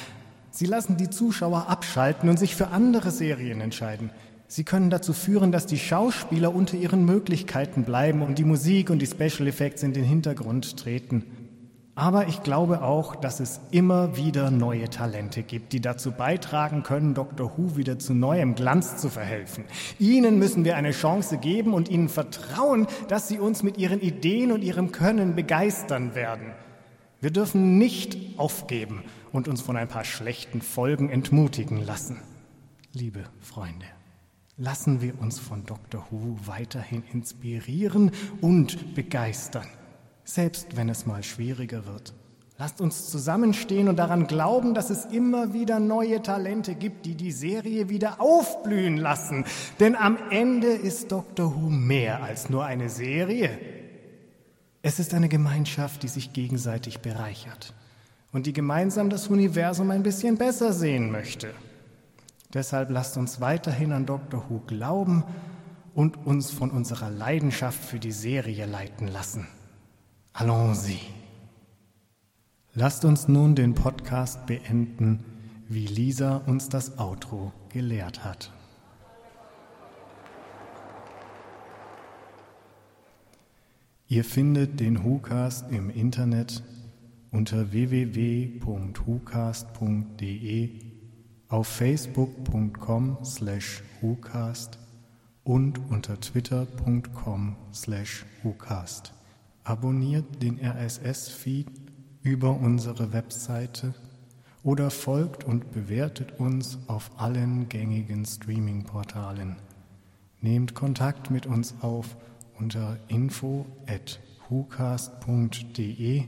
Sie lassen die Zuschauer abschalten und sich für andere Serien entscheiden. Sie können dazu führen, dass die Schauspieler unter ihren Möglichkeiten bleiben und die Musik und die Special Effects in den Hintergrund treten. Aber ich glaube auch, dass es immer wieder neue Talente gibt, die dazu beitragen können, Dr. Who wieder zu neuem Glanz zu verhelfen. Ihnen müssen wir eine Chance geben und ihnen vertrauen, dass sie uns mit ihren Ideen und ihrem Können begeistern werden. Wir dürfen nicht aufgeben und uns von ein paar schlechten Folgen entmutigen lassen. Liebe Freunde. Lassen wir uns von Dr. Who weiterhin inspirieren und begeistern, selbst wenn es mal schwieriger wird. Lasst uns zusammenstehen und daran glauben, dass es immer wieder neue Talente gibt, die die Serie wieder aufblühen lassen. Denn am Ende ist Dr. Who mehr als nur eine Serie. Es ist eine Gemeinschaft, die sich gegenseitig bereichert und die gemeinsam das Universum ein bisschen besser sehen möchte. Deshalb lasst uns weiterhin an Dr. Who glauben und uns von unserer Leidenschaft für die Serie leiten lassen. Allons-y. Lasst uns nun den Podcast beenden, wie Lisa uns das Outro gelehrt hat. Ihr findet den WhoCast im Internet unter www.whocast.de auf facebook.com slash whocast und unter twitter.com slash whocast. Abonniert den RSS-Feed über unsere Webseite oder folgt und bewertet uns auf allen gängigen Streaming-Portalen. Nehmt Kontakt mit uns auf unter info at whocast.de,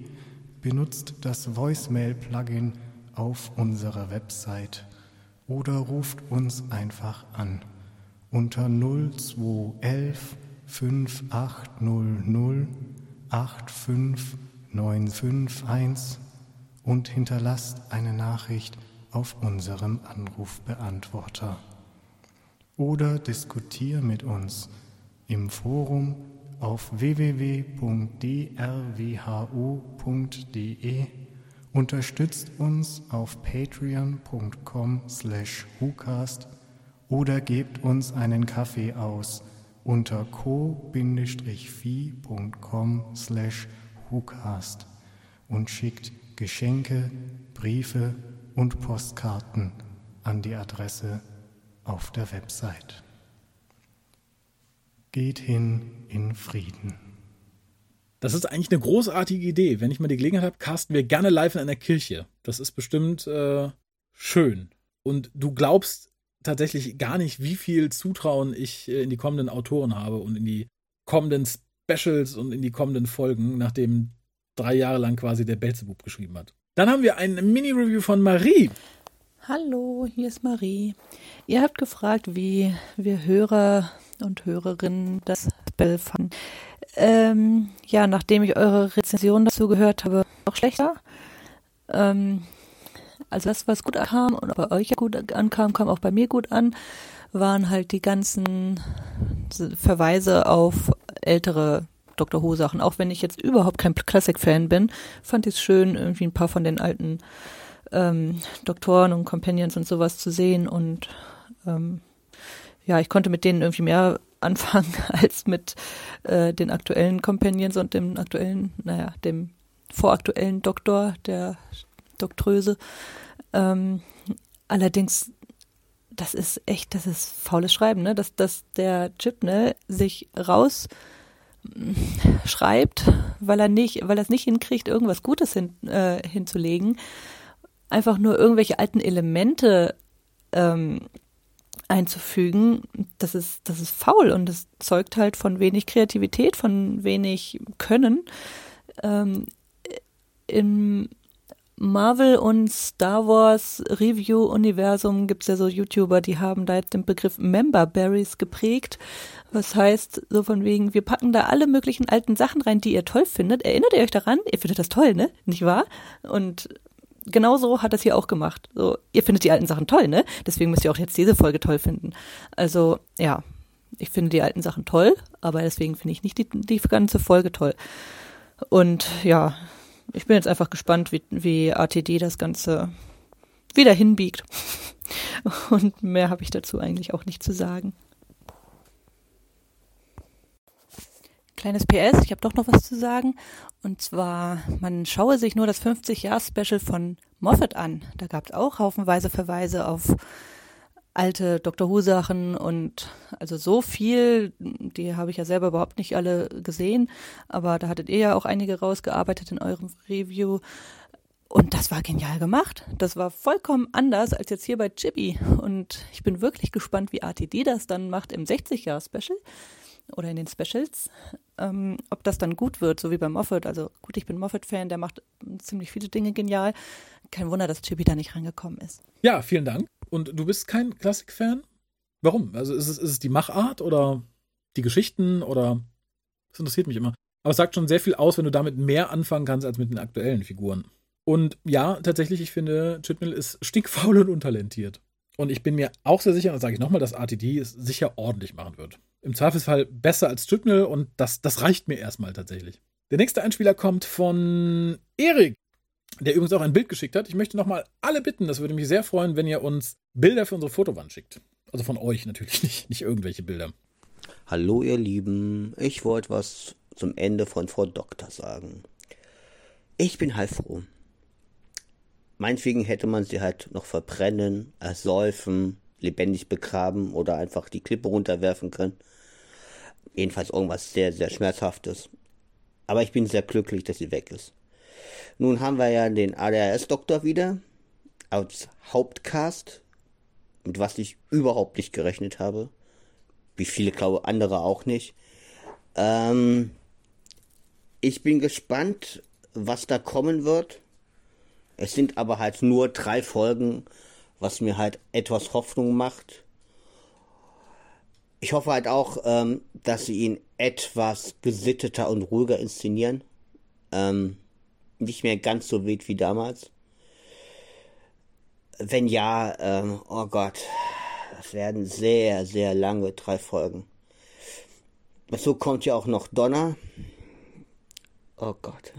benutzt das Voicemail-Plugin auf unserer Website oder ruft uns einfach an unter 0211 5800 85951 und hinterlasst eine Nachricht auf unserem Anrufbeantworter. Oder diskutier mit uns im Forum auf www.drwhu.de Unterstützt uns auf patreon.com slash whocast oder gebt uns einen Kaffee aus unter co-fi.com slash whocast und schickt Geschenke, Briefe und Postkarten an die Adresse auf der Website. Geht hin in Frieden. Das ist eigentlich eine großartige Idee. Wenn ich mal die Gelegenheit habe, casten wir gerne live in einer Kirche. Das ist bestimmt äh, schön. Und du glaubst tatsächlich gar nicht, wie viel Zutrauen ich äh, in die kommenden Autoren habe und in die kommenden Specials und in die kommenden Folgen, nachdem drei Jahre lang quasi der Belzebub geschrieben hat. Dann haben wir ein Mini-Review von Marie. Hallo, hier ist Marie. Ihr habt gefragt, wie wir Hörer und Hörerinnen das Spell fanden. Ähm, ja, nachdem ich eure Rezension dazu gehört habe, noch schlechter. Ähm, also das, was gut ankam und bei euch gut ankam, kam auch bei mir gut an, waren halt die ganzen Verweise auf ältere Dr. Who Sachen. Auch wenn ich jetzt überhaupt kein Classic-Fan bin, fand ich es schön, irgendwie ein paar von den alten ähm, Doktoren und Companions und sowas zu sehen und ähm, ja, ich konnte mit denen irgendwie mehr anfangen als mit äh, den aktuellen Companions und dem aktuellen, naja, dem voraktuellen Doktor, der Doktröse. Ähm, allerdings, das ist echt, das ist faules Schreiben, ne? Dass, dass der Chipnell sich raus mm, schreibt, weil er nicht, weil er es nicht hinkriegt, irgendwas Gutes hin, äh, hinzulegen, einfach nur irgendwelche alten Elemente ähm, einzufügen, das ist, das ist faul und das zeugt halt von wenig Kreativität, von wenig Können. Ähm, im Marvel und Star Wars Review-Universum gibt es ja so YouTuber, die haben da jetzt den Begriff Member Berries geprägt. Was heißt, so von wegen, wir packen da alle möglichen alten Sachen rein, die ihr toll findet. Erinnert ihr euch daran? Ihr findet das toll, ne? Nicht wahr? Und genauso hat das hier auch gemacht. So, ihr findet die alten Sachen toll, ne? Deswegen müsst ihr auch jetzt diese Folge toll finden. Also, ja, ich finde die alten Sachen toll, aber deswegen finde ich nicht die, die ganze Folge toll. Und ja, ich bin jetzt einfach gespannt, wie, wie ATD das Ganze wieder hinbiegt. Und mehr habe ich dazu eigentlich auch nicht zu sagen. Kleines PS, ich habe doch noch was zu sagen. Und zwar, man schaue sich nur das 50-Jahr-Special von Moffat an. Da gab es auch haufenweise Verweise auf alte Dr. Who-Sachen und also so viel, die habe ich ja selber überhaupt nicht alle gesehen, aber da hattet ihr ja auch einige rausgearbeitet in eurem Review. Und das war genial gemacht. Das war vollkommen anders als jetzt hier bei Chibi. Und ich bin wirklich gespannt, wie ATD das dann macht im 60-Jahr-Special oder in den Specials. Ähm, ob das dann gut wird, so wie bei Moffat. Also gut, ich bin Moffat-Fan, der macht ziemlich viele Dinge genial. Kein Wunder, dass Chibi da nicht rangekommen ist. Ja, vielen Dank. Und du bist kein Klassik-Fan? Warum? Also ist es, ist es die Machart oder die Geschichten oder das interessiert mich immer. Aber es sagt schon sehr viel aus, wenn du damit mehr anfangen kannst als mit den aktuellen Figuren. Und ja, tatsächlich, ich finde, Chitmill ist stinkfaul und untalentiert. Und ich bin mir auch sehr sicher, und sage ich nochmal, dass RTD es sicher ordentlich machen wird. Im Zweifelsfall besser als Chitmill und das, das reicht mir erstmal tatsächlich. Der nächste Einspieler kommt von Erik der übrigens auch ein Bild geschickt hat. Ich möchte nochmal alle bitten, das würde mich sehr freuen, wenn ihr uns Bilder für unsere Fotowand schickt. Also von euch natürlich nicht, nicht irgendwelche Bilder. Hallo ihr Lieben, ich wollte was zum Ende von Frau Doktor sagen. Ich bin heilfroh. Meinetwegen hätte man sie halt noch verbrennen, ersäufen, lebendig begraben oder einfach die Klippe runterwerfen können. Jedenfalls irgendwas sehr, sehr Schmerzhaftes. Aber ich bin sehr glücklich, dass sie weg ist. Nun haben wir ja den ADHS-Doktor wieder als Hauptcast, mit was ich überhaupt nicht gerechnet habe. Wie viele, glaube andere auch nicht. Ähm, ich bin gespannt, was da kommen wird. Es sind aber halt nur drei Folgen, was mir halt etwas Hoffnung macht. Ich hoffe halt auch, ähm, dass sie ihn etwas gesitteter und ruhiger inszenieren. Ähm, nicht mehr ganz so wild wie damals? Wenn ja, ähm, oh Gott, das werden sehr, sehr lange drei Folgen. Dazu kommt ja auch noch Donner. Oh Gott.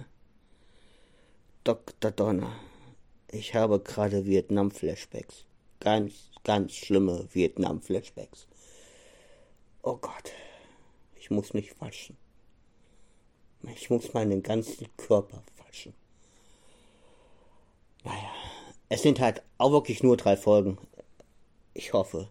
Dr. Donner. Ich habe gerade Vietnam-Flashbacks. Ganz, ganz schlimme Vietnam-Flashbacks. Oh Gott. Ich muss mich waschen. Ich muss meinen ganzen Körper Action. Naja, es sind halt auch wirklich nur drei Folgen. Ich hoffe,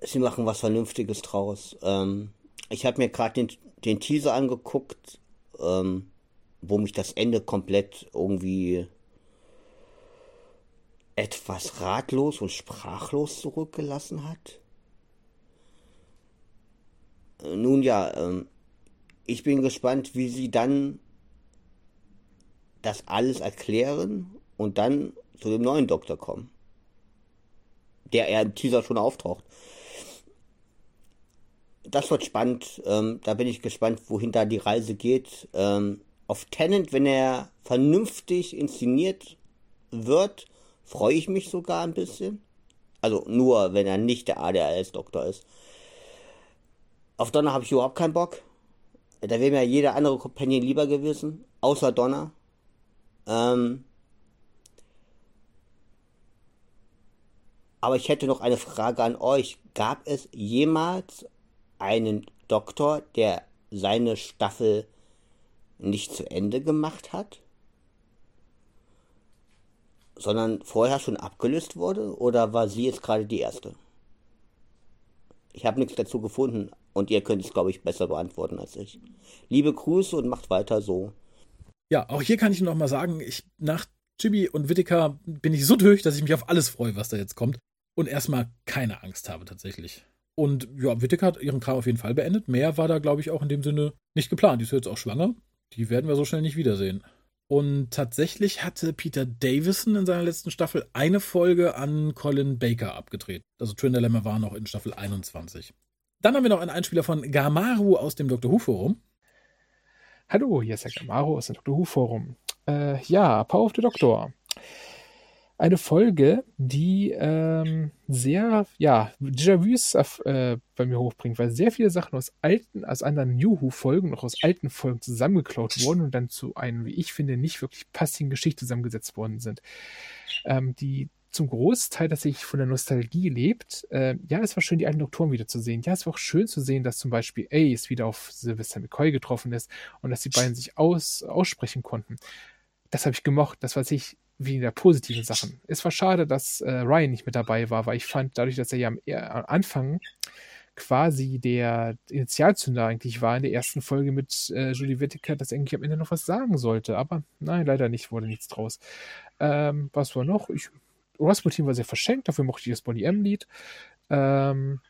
sie machen was Vernünftiges draus. Ähm, ich habe mir gerade den, den Teaser angeguckt, ähm, wo mich das Ende komplett irgendwie etwas ratlos und sprachlos zurückgelassen hat. Nun ja, ähm, ich bin gespannt, wie sie dann das alles erklären und dann zu dem neuen Doktor kommen. Der er im Teaser schon auftaucht. Das wird spannend. Ähm, da bin ich gespannt, wohin da die Reise geht. Ähm, auf Tennant, wenn er vernünftig inszeniert wird, freue ich mich sogar ein bisschen. Also nur, wenn er nicht der ADHS-Doktor ist. Auf Donner habe ich überhaupt keinen Bock. Da wäre mir jeder andere Companion lieber gewesen, außer Donner. Ähm, aber ich hätte noch eine Frage an euch. Gab es jemals einen Doktor, der seine Staffel nicht zu Ende gemacht hat? Sondern vorher schon abgelöst wurde? Oder war sie jetzt gerade die erste? Ich habe nichts dazu gefunden und ihr könnt es, glaube ich, besser beantworten als ich. Liebe Grüße und macht weiter so. Ja, auch hier kann ich noch mal sagen, ich nach Chibi und Whittaker bin ich so durch, dass ich mich auf alles freue, was da jetzt kommt und erstmal keine Angst habe tatsächlich. Und ja, Whittaker hat ihren Kram auf jeden Fall beendet. Mehr war da, glaube ich, auch in dem Sinne nicht geplant. Die ist jetzt auch schwanger. Die werden wir so schnell nicht wiedersehen. Und tatsächlich hatte Peter Davison in seiner letzten Staffel eine Folge an Colin Baker abgedreht. Also Twin Dilemma war noch in Staffel 21. Dann haben wir noch einen Einspieler von Gamaru aus dem Doctor Who Forum. Hallo, hier ist der Gamaru aus dem Doctor Who Forum. Äh, ja, Power of the Doctor eine Folge, die ähm, sehr, ja, Déjà-vus äh, bei mir hochbringt, weil sehr viele Sachen aus alten, aus anderen New Who-Folgen, noch aus alten Folgen zusammengeklaut wurden und dann zu einem, wie ich finde, nicht wirklich passenden Geschichte zusammengesetzt worden sind. Ähm, die zum Großteil tatsächlich von der Nostalgie lebt. Äh, ja, es war schön, die alten Doktoren wiederzusehen. Ja, es war auch schön zu sehen, dass zum Beispiel Ace wieder auf Sylvester McCoy getroffen ist und dass die beiden sich aus, aussprechen konnten. Das habe ich gemocht. Das war sich weniger positiven Sachen. Es war schade, dass äh, Ryan nicht mit dabei war, weil ich fand, dadurch, dass er ja am, am Anfang quasi der Initialzünder eigentlich war in der ersten Folge mit äh, Julie Whittaker, dass er eigentlich am Ende noch was sagen sollte. Aber nein, leider nicht, wurde nichts draus. Ähm, was war noch? Ich, Rasputin war sehr verschenkt, dafür mochte ich das Bonnie M-Lied. Ähm,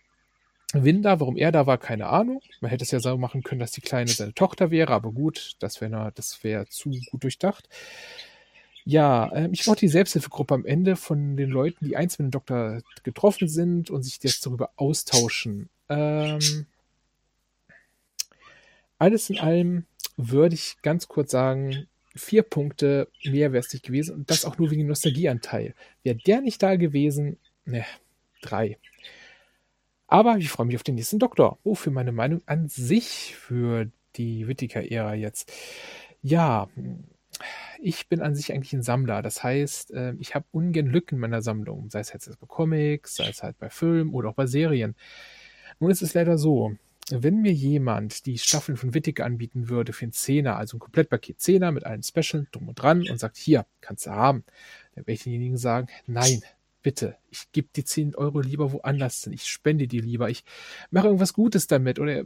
Winder, warum er da war, keine Ahnung. Man hätte es ja so machen können, dass die Kleine seine Tochter wäre, aber gut, das wäre das wär zu gut durchdacht. Ja, ähm, ich mochte die Selbsthilfegruppe am Ende von den Leuten, die eins mit dem Doktor getroffen sind und sich jetzt darüber austauschen. Ähm, alles in allem würde ich ganz kurz sagen, vier Punkte mehr wäre es nicht gewesen und das auch nur wegen Nostalgieanteil. Wäre der nicht da gewesen, ne, drei. Aber ich freue mich auf den nächsten Doktor. Oh, für meine Meinung an sich für die Whittaker-Ära jetzt. Ja, ich bin an sich eigentlich ein Sammler. Das heißt, ähm, ich habe ungern Lücken in meiner Sammlung, sei es jetzt bei Comics, sei es halt bei Filmen oder auch bei Serien. Nun ist es leider so, wenn mir jemand die Staffeln von Whittaker anbieten würde für einen Zehner, also ein Komplettpaket Zehner mit allen Special drum und dran und sagt, hier, kannst du haben, dann werde ich denjenigen sagen, nein, bitte, ich gebe die 10 Euro lieber woanders hin, ich spende die lieber, ich mache irgendwas Gutes damit oder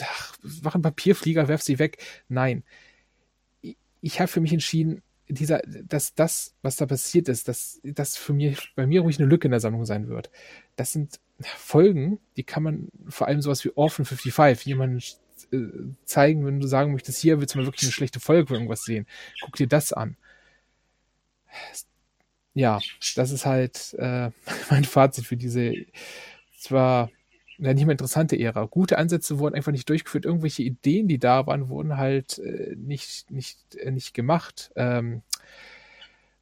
ach, mach einen Papierflieger, werf sie weg. Nein, ich habe für mich entschieden, dieser, dass das, was da passiert ist, dass das für mich, bei mir ruhig eine Lücke in der Sammlung sein wird. Das sind Folgen, die kann man vor allem sowas wie Orphan 55, jemand äh, zeigen, wenn du sagen möchtest, hier willst du mal wirklich eine schlechte Folge für irgendwas sehen. Guck dir das an. Ja, das ist halt äh, mein Fazit für diese zwar ja, nicht mehr interessante Ära. Gute Ansätze wurden einfach nicht durchgeführt. Irgendwelche Ideen, die da waren, wurden halt äh, nicht, nicht, äh, nicht gemacht. Ähm,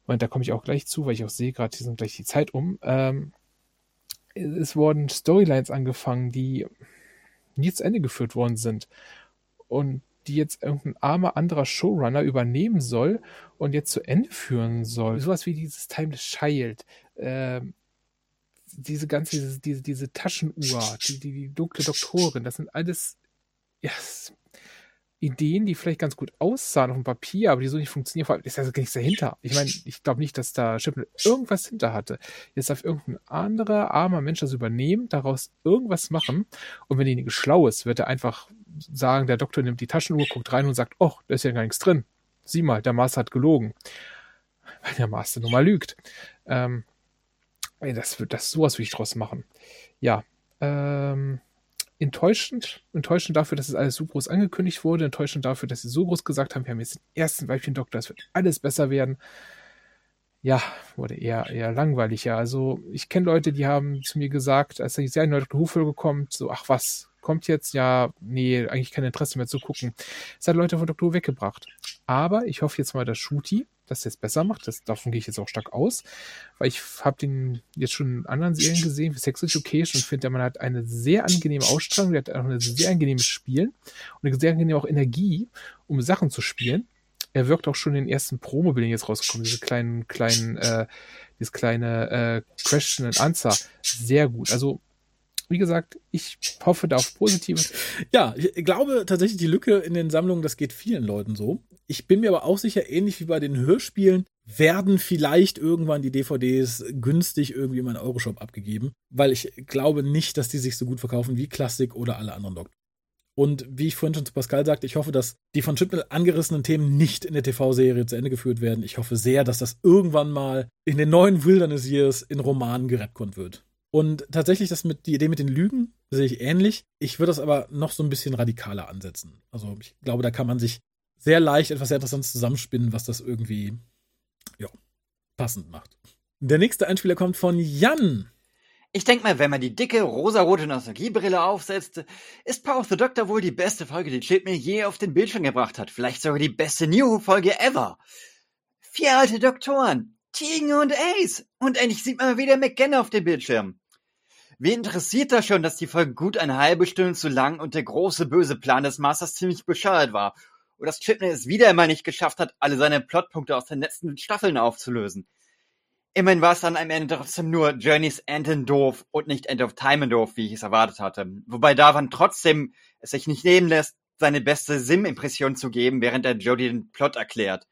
und da komme ich auch gleich zu, weil ich auch sehe, gerade hier sind gleich die Zeit um. Ähm, es wurden Storylines angefangen, die nie zu Ende geführt worden sind. Und die jetzt irgendein armer anderer Showrunner übernehmen soll und jetzt zu Ende führen soll. Sowas wie dieses Timeless Child. Ähm, diese ganze, diese, diese, diese Taschenuhr, die, die, die dunkle Doktorin, das sind alles ja, Ideen, die vielleicht ganz gut aussahen auf dem Papier, aber die so nicht funktionieren. Vor allem ist ja gar nichts dahinter. Ich meine, ich glaube nicht, dass da Schimmel irgendwas hinter hatte. Jetzt darf irgendein anderer armer Mensch das übernehmen, daraus irgendwas machen. Und wenn derjenige schlau ist, wird er einfach sagen, der Doktor nimmt die Taschenuhr, guckt rein und sagt, oh, da ist ja gar nichts drin. Sieh mal, der Master hat gelogen. Weil der Master nun mal lügt. Ähm, das wird das sowas will ich draus machen. Ja, ähm, enttäuschend, enttäuschend dafür, dass es alles so groß angekündigt wurde, enttäuschend dafür, dass sie so groß gesagt haben, wir haben jetzt den ersten Weibchen-Doktor, es wird alles besser werden. Ja, wurde eher, eher langweiliger. Also, ich kenne Leute, die haben zu mir gesagt, als ich sehr Dr. Who-Folge kommt, so, ach was, kommt jetzt? Ja, nee, eigentlich kein Interesse mehr zu gucken. Es hat Leute von. Who weggebracht. Aber ich hoffe jetzt mal, dass Shooty das jetzt besser macht. Das, davon gehe ich jetzt auch stark aus, weil ich habe den jetzt schon in anderen Serien gesehen, wie Sex Education, und finde, man hat eine sehr angenehme Ausstrahlung, der hat auch ein sehr angenehmes Spielen und eine sehr angenehme auch Energie, um Sachen zu spielen. Er wirkt auch schon in den ersten Promo-Bildern jetzt rausgekommen, diese kleinen, kleinen, äh, dieses kleine äh, Question and Answer, sehr gut. Also wie gesagt, ich hoffe da auf Positives. Ja, ich glaube tatsächlich, die Lücke in den Sammlungen, das geht vielen Leuten so. Ich bin mir aber auch sicher, ähnlich wie bei den Hörspielen, werden vielleicht irgendwann die DVDs günstig irgendwie in meinen Euroshop abgegeben, weil ich glaube nicht, dass die sich so gut verkaufen wie Klassik oder alle anderen Doktor. Und wie ich vorhin schon zu Pascal sagte, ich hoffe, dass die von Chipnell angerissenen Themen nicht in der TV-Serie zu Ende geführt werden. Ich hoffe sehr, dass das irgendwann mal in den neuen Wilderness Years in Romanen gerettet wird. Und tatsächlich, das mit die Idee mit den Lügen sehe ich ähnlich. Ich würde das aber noch so ein bisschen radikaler ansetzen. Also ich glaube, da kann man sich sehr leicht etwas sehr Interessantes zusammenspinnen, was das irgendwie ja, passend macht. Der nächste Einspieler kommt von Jan. Ich denke mal, wenn man die dicke, rosarote Nostalgiebrille aufsetzt, ist Power of the Doctor wohl die beste Folge, die Chip mir je auf den Bildschirm gebracht hat. Vielleicht sogar die beste New Folge ever. Vier alte Doktoren, Tegan und Ace. Und endlich sieht man wieder McGann auf dem Bildschirm. Wie interessiert das schon, dass die Folge gut eine halbe Stunde zu lang und der große böse Plan des Masters ziemlich bescheuert war? Und dass Chipney es wieder einmal nicht geschafft hat, alle seine Plotpunkte aus den letzten Staffeln aufzulösen. Immerhin war es dann am Ende trotzdem nur Journeys End in doof und nicht End of Time in doof, wie ich es erwartet hatte. Wobei Davan trotzdem es sich nicht nehmen lässt, seine beste Sim-Impression zu geben, während er Jodie den Plot erklärt.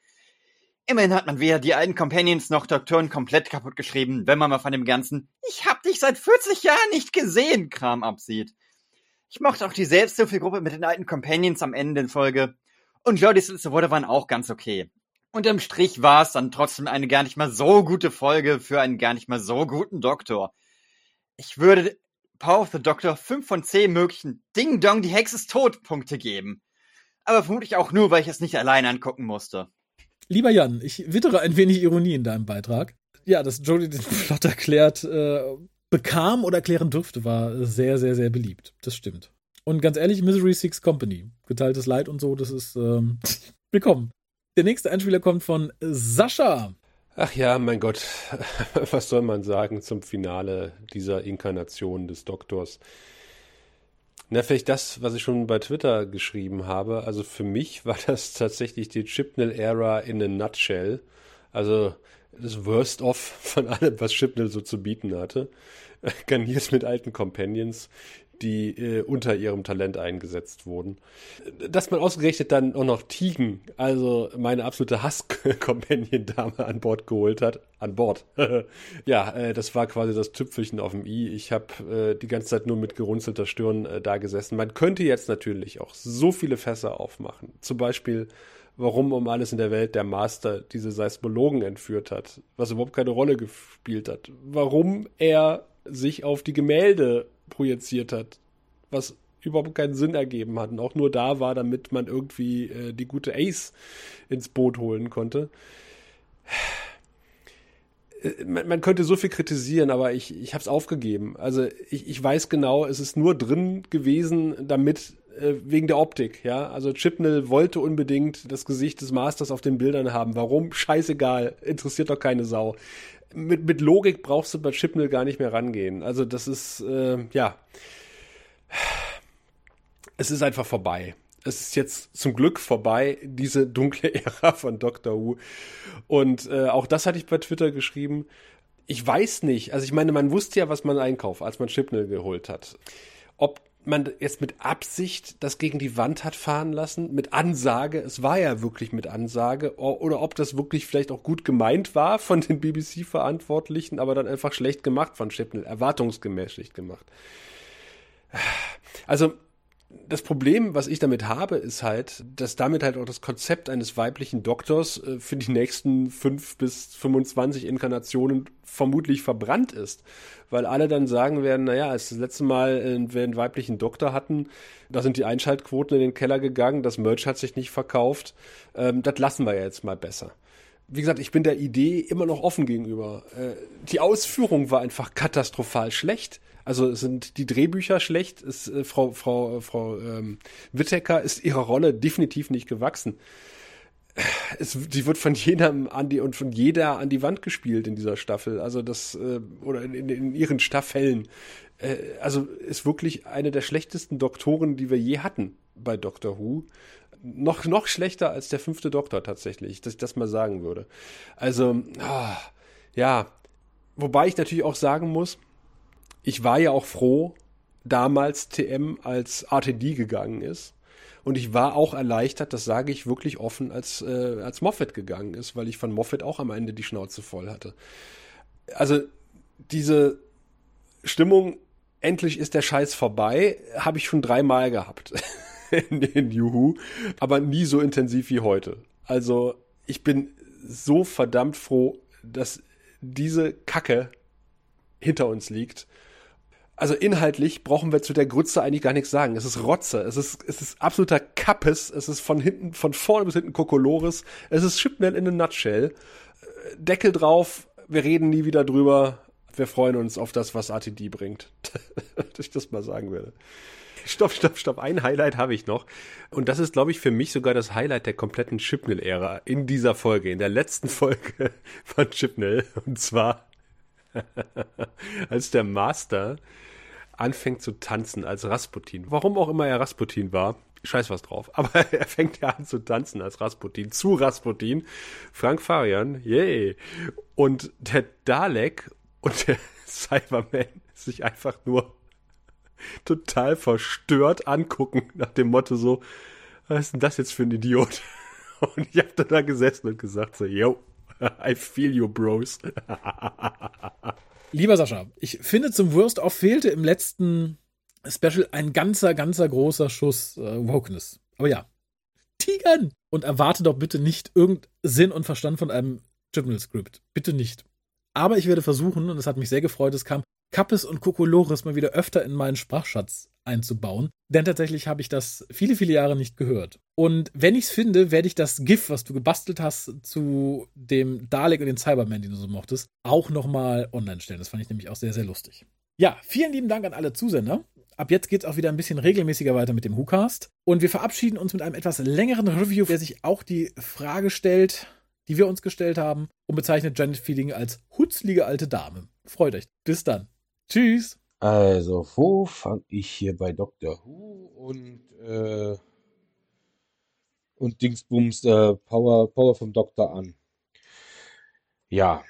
Immerhin hat man weder die alten Companions noch Doktoren komplett kaputt geschrieben, wenn man mal von dem ganzen Ich hab dich seit 40 Jahren nicht gesehen Kram absieht. Ich mochte auch die Selbsthilfegruppe mit den alten Companions am Ende der Folge. Und Jodys letzte Worte waren auch ganz okay. Unterm Strich war es dann trotzdem eine gar nicht mal so gute Folge für einen gar nicht mal so guten Doktor. Ich würde Power of the Doctor 5 von 10 möglichen Ding Dong, die Hexe ist tot Punkte geben. Aber vermutlich auch nur, weil ich es nicht alleine angucken musste. Lieber Jan, ich wittere ein wenig Ironie in deinem Beitrag. Ja, dass Jodie den Plot erklärt äh, bekam oder erklären durfte, war sehr, sehr, sehr beliebt. Das stimmt. Und ganz ehrlich, Misery Six Company, geteiltes Leid und so, das ist ähm, willkommen. Der nächste Einspieler kommt von Sascha. Ach ja, mein Gott, was soll man sagen zum Finale dieser Inkarnation des Doktors? Na, vielleicht das, was ich schon bei Twitter geschrieben habe. Also für mich war das tatsächlich die Chipnell-Ära in a nutshell. Also das Worst of von allem, was Chipnell so zu bieten hatte. Garniert mit alten Companions, die äh, unter ihrem Talent eingesetzt wurden. Dass man ausgerechnet dann auch noch Tigen, also meine absolute Hass-Companion-Dame an Bord geholt hat, an Bord. ja, äh, das war quasi das Tüpfelchen auf dem i. Ich habe äh, die ganze Zeit nur mit gerunzelter Stirn äh, da gesessen. Man könnte jetzt natürlich auch so viele Fässer aufmachen. Zum Beispiel, warum um alles in der Welt der Master diese Seismologen entführt hat, was überhaupt keine Rolle gespielt hat. Warum er sich auf die Gemälde projiziert hat, was überhaupt keinen Sinn ergeben hat und auch nur da war, damit man irgendwie äh, die gute Ace ins Boot holen konnte. Äh, man, man könnte so viel kritisieren, aber ich, ich habe es aufgegeben. Also ich, ich weiß genau, es ist nur drin gewesen, damit äh, wegen der Optik, ja. Also Chipnell wollte unbedingt das Gesicht des Masters auf den Bildern haben. Warum? Scheißegal, interessiert doch keine Sau mit, mit Logik brauchst du bei Chipnell gar nicht mehr rangehen. Also das ist, äh, ja, es ist einfach vorbei. Es ist jetzt zum Glück vorbei, diese dunkle Ära von Doctor Who. Und äh, auch das hatte ich bei Twitter geschrieben. Ich weiß nicht, also ich meine, man wusste ja, was man einkauft, als man Chipnell geholt hat. Ob man jetzt mit Absicht das gegen die Wand hat fahren lassen, mit Ansage, es war ja wirklich mit Ansage, oder ob das wirklich vielleicht auch gut gemeint war von den BBC-Verantwortlichen, aber dann einfach schlecht gemacht von Chipnell, erwartungsgemäß schlecht gemacht. Also, das Problem, was ich damit habe, ist halt, dass damit halt auch das Konzept eines weiblichen Doktors äh, für die nächsten fünf bis 25 Inkarnationen vermutlich verbrannt ist. Weil alle dann sagen werden, naja, als das letzte Mal äh, wir einen weiblichen Doktor hatten, da sind die Einschaltquoten in den Keller gegangen, das Merch hat sich nicht verkauft, ähm, das lassen wir ja jetzt mal besser wie gesagt, ich bin der Idee immer noch offen gegenüber. Äh, die Ausführung war einfach katastrophal schlecht. Also sind die Drehbücher schlecht. Ist, äh, Frau Frau Frau ähm, Wittecker ist ihrer Rolle definitiv nicht gewachsen. Es, sie wird von jedem an die und von jeder an die Wand gespielt in dieser Staffel. Also das äh, oder in, in, in ihren Staffeln. Äh, also ist wirklich eine der schlechtesten Doktoren, die wir je hatten bei Doctor Who noch, noch schlechter als der fünfte Doktor tatsächlich, dass ich das mal sagen würde. Also, ah, ja, wobei ich natürlich auch sagen muss, ich war ja auch froh, damals TM als RTD gegangen ist. Und ich war auch erleichtert, das sage ich wirklich offen, als, äh, als Moffat gegangen ist, weil ich von Moffat auch am Ende die Schnauze voll hatte. Also diese Stimmung, endlich ist der Scheiß vorbei, habe ich schon dreimal gehabt in, in Juhu, aber nie so intensiv wie heute. Also ich bin so verdammt froh, dass diese Kacke hinter uns liegt Also inhaltlich brauchen wir zu der Grütze eigentlich gar nichts sagen. Es ist Rotze, es ist, es ist absoluter Kappes, es ist von hinten, von vorne bis hinten Kokolores, es ist Chipnell in a nutshell. Deckel drauf, wir reden nie wieder drüber. Wir freuen uns auf das, was RTD bringt. Dass ich das mal sagen würde. Stopp, stopp, stopp. Ein Highlight habe ich noch. Und das ist, glaube ich, für mich sogar das Highlight der kompletten Chipnell-Ära in dieser Folge, in der letzten Folge von Chipnell. Und zwar, als der Master anfängt zu tanzen als Rasputin. Warum auch immer er Rasputin war, scheiß was drauf. Aber er fängt ja an zu tanzen als Rasputin, zu Rasputin. Frank Farian, yay. Und der Dalek und der Cyberman sich einfach nur total verstört angucken, nach dem Motto so, was ist denn das jetzt für ein Idiot? Und ich hab da gesessen und gesagt so, yo, I feel you, bros. Lieber Sascha, ich finde zum Worst of fehlte im letzten Special ein ganzer, ganzer großer Schuss äh, Wokeness. Aber ja, Tigern! Und erwarte doch bitte nicht irgendeinen Sinn und Verstand von einem Journal-Script. Bitte nicht. Aber ich werde versuchen, und es hat mich sehr gefreut, es kam Kappes und Kokolores mal wieder öfter in meinen Sprachschatz einzubauen. Denn tatsächlich habe ich das viele, viele Jahre nicht gehört. Und wenn ich es finde, werde ich das GIF, was du gebastelt hast zu dem Dalek und den Cyberman, den du so mochtest, auch nochmal online stellen. Das fand ich nämlich auch sehr, sehr lustig. Ja, vielen lieben Dank an alle Zusender. Ab jetzt geht es auch wieder ein bisschen regelmäßiger weiter mit dem WhoCast. Und wir verabschieden uns mit einem etwas längeren Review, der sich auch die Frage stellt, die wir uns gestellt haben, und bezeichnet Janet Feeling als hutzlige alte Dame. Freut euch. Bis dann. Tschüss. Also, wo fange ich hier bei Dr. Who und, äh, und Dingsbums äh, Power, Power vom Doktor an? Ja,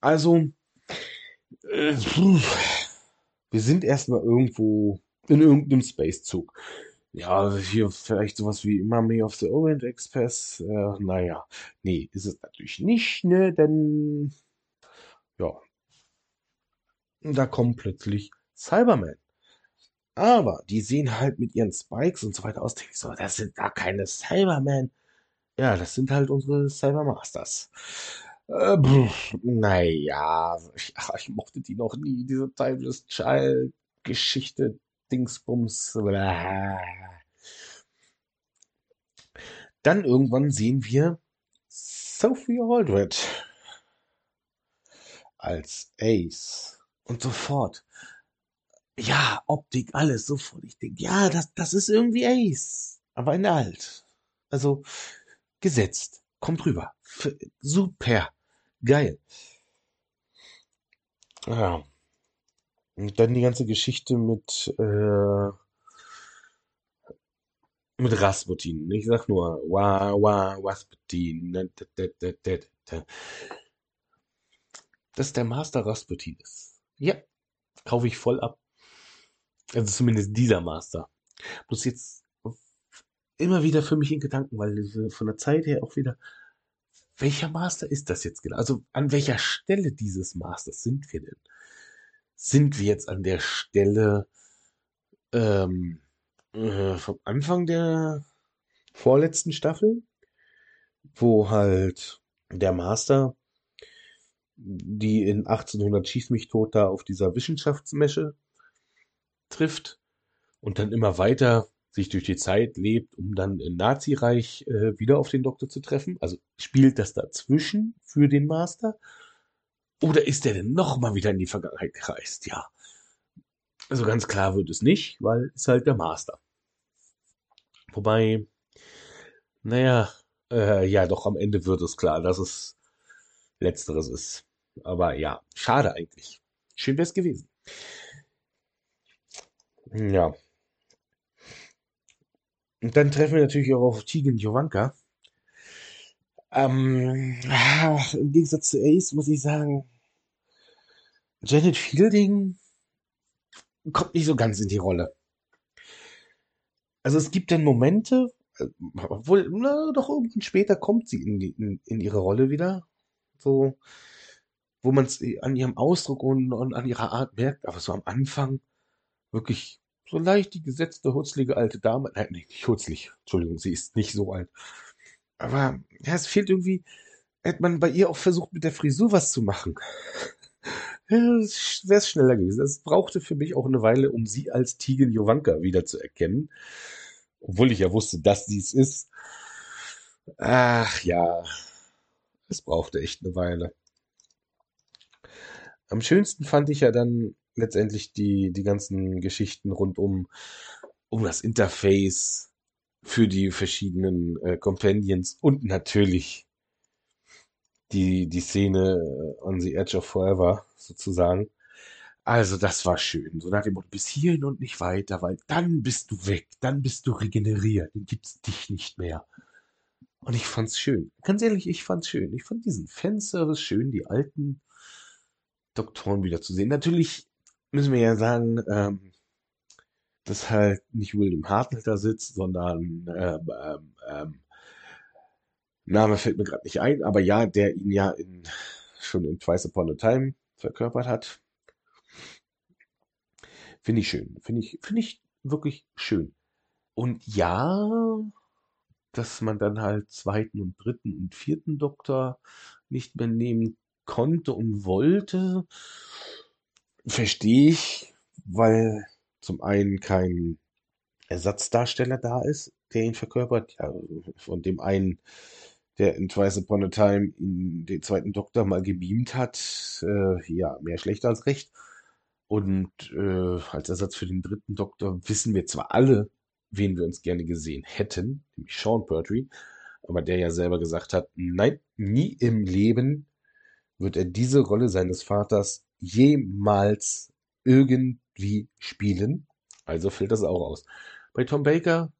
also, äh, wir sind erstmal irgendwo in irgendeinem Space-Zug. Ja, hier vielleicht sowas wie Mummy of the Orient Express. Äh, naja, nee, ist es natürlich nicht, ne? Denn, ja, da kommen plötzlich Cybermen. Aber die sehen halt mit ihren Spikes und so weiter aus. Denke ich so, das sind da keine Cybermen. Ja, das sind halt unsere Cybermasters. Äh, naja, ich, ich mochte die noch nie, diese Timeless Child Geschichte, Dingsbums. Dann irgendwann sehen wir Sophie Aldred als Ace. Und sofort. Ja, Optik, alles, sofort. Ich denke, ja, das, das ist irgendwie Ace. Aber in alt. Also, gesetzt. Kommt rüber. F super. Geil. Ja. Und dann die ganze Geschichte mit, äh, mit Rasputin. Ich sag nur, wa, wa, Rasputin. Dass der Master Rasputin ist. Ja, kaufe ich voll ab. Also zumindest dieser Master. Muss jetzt immer wieder für mich in Gedanken, weil von der Zeit her auch wieder, welcher Master ist das jetzt genau? Also an welcher Stelle dieses Masters sind wir denn? Sind wir jetzt an der Stelle ähm, äh, vom Anfang der vorletzten Staffel, wo halt der Master die in 1800 Schieß mich tot da auf dieser Wissenschaftsmesche trifft und dann immer weiter sich durch die Zeit lebt, um dann im Nazireich äh, wieder auf den Doktor zu treffen. Also spielt das dazwischen für den Master? Oder ist er denn nochmal wieder in die Vergangenheit gereist? Ja. Also ganz klar wird es nicht, weil es halt der Master. Wobei, naja, äh, ja, doch am Ende wird es klar, dass es letzteres ist. Aber ja, schade eigentlich. Schön wäre es gewesen. Ja. Und dann treffen wir natürlich auch auf Tegan Jovanka. Ähm, Im Gegensatz zu Ace muss ich sagen, Janet Fielding kommt nicht so ganz in die Rolle. Also es gibt dann Momente, obwohl, na, doch irgendwann später kommt sie in, die, in, in ihre Rolle wieder. So, wo man es an ihrem Ausdruck und, und, an ihrer Art merkt, aber so am Anfang wirklich so leicht die gesetzte, hutzlige alte Dame. Nein, nicht hutzlig. Entschuldigung, sie ist nicht so alt. Aber ja, es fehlt irgendwie, hätte man bei ihr auch versucht, mit der Frisur was zu machen. wäre es schneller gewesen. Es brauchte für mich auch eine Weile, um sie als Tigen Jovanka wiederzuerkennen. Obwohl ich ja wusste, dass sie es ist. Ach ja, es brauchte echt eine Weile. Am schönsten fand ich ja dann letztendlich die, die ganzen Geschichten rund um, um das Interface für die verschiedenen äh, Companions und natürlich die, die Szene äh, on the Edge of Forever sozusagen. Also das war schön. So nach dem Motto, bis hierhin und nicht weiter, weil dann bist du weg, dann bist du regeneriert, dann gibt's dich nicht mehr. Und ich fand's schön. Ganz ehrlich, ich fand's schön. Ich fand diesen Fanservice schön, die alten Doktoren wiederzusehen. Natürlich müssen wir ja sagen, ähm, dass halt nicht William Hartnell da sitzt, sondern ähm, ähm, ähm, Name fällt mir gerade nicht ein, aber ja, der ihn ja in, schon in Twice Upon a Time verkörpert hat. Finde ich schön. Finde ich, finde ich wirklich schön. Und ja, dass man dann halt zweiten und dritten und vierten Doktor nicht mehr nehmen konnte und wollte, verstehe ich, weil zum einen kein Ersatzdarsteller da ist, der ihn verkörpert. Ja, von dem einen, der in Twice Upon a Time den zweiten Doktor mal gebeamt hat. Äh, ja, mehr schlecht als recht. Und äh, als Ersatz für den dritten Doktor wissen wir zwar alle, wen wir uns gerne gesehen hätten, nämlich Sean Pertwee, aber der ja selber gesagt hat, nein, nie im Leben wird er diese Rolle seines Vaters jemals irgendwie spielen. Also fällt das auch aus. Bei Tom Baker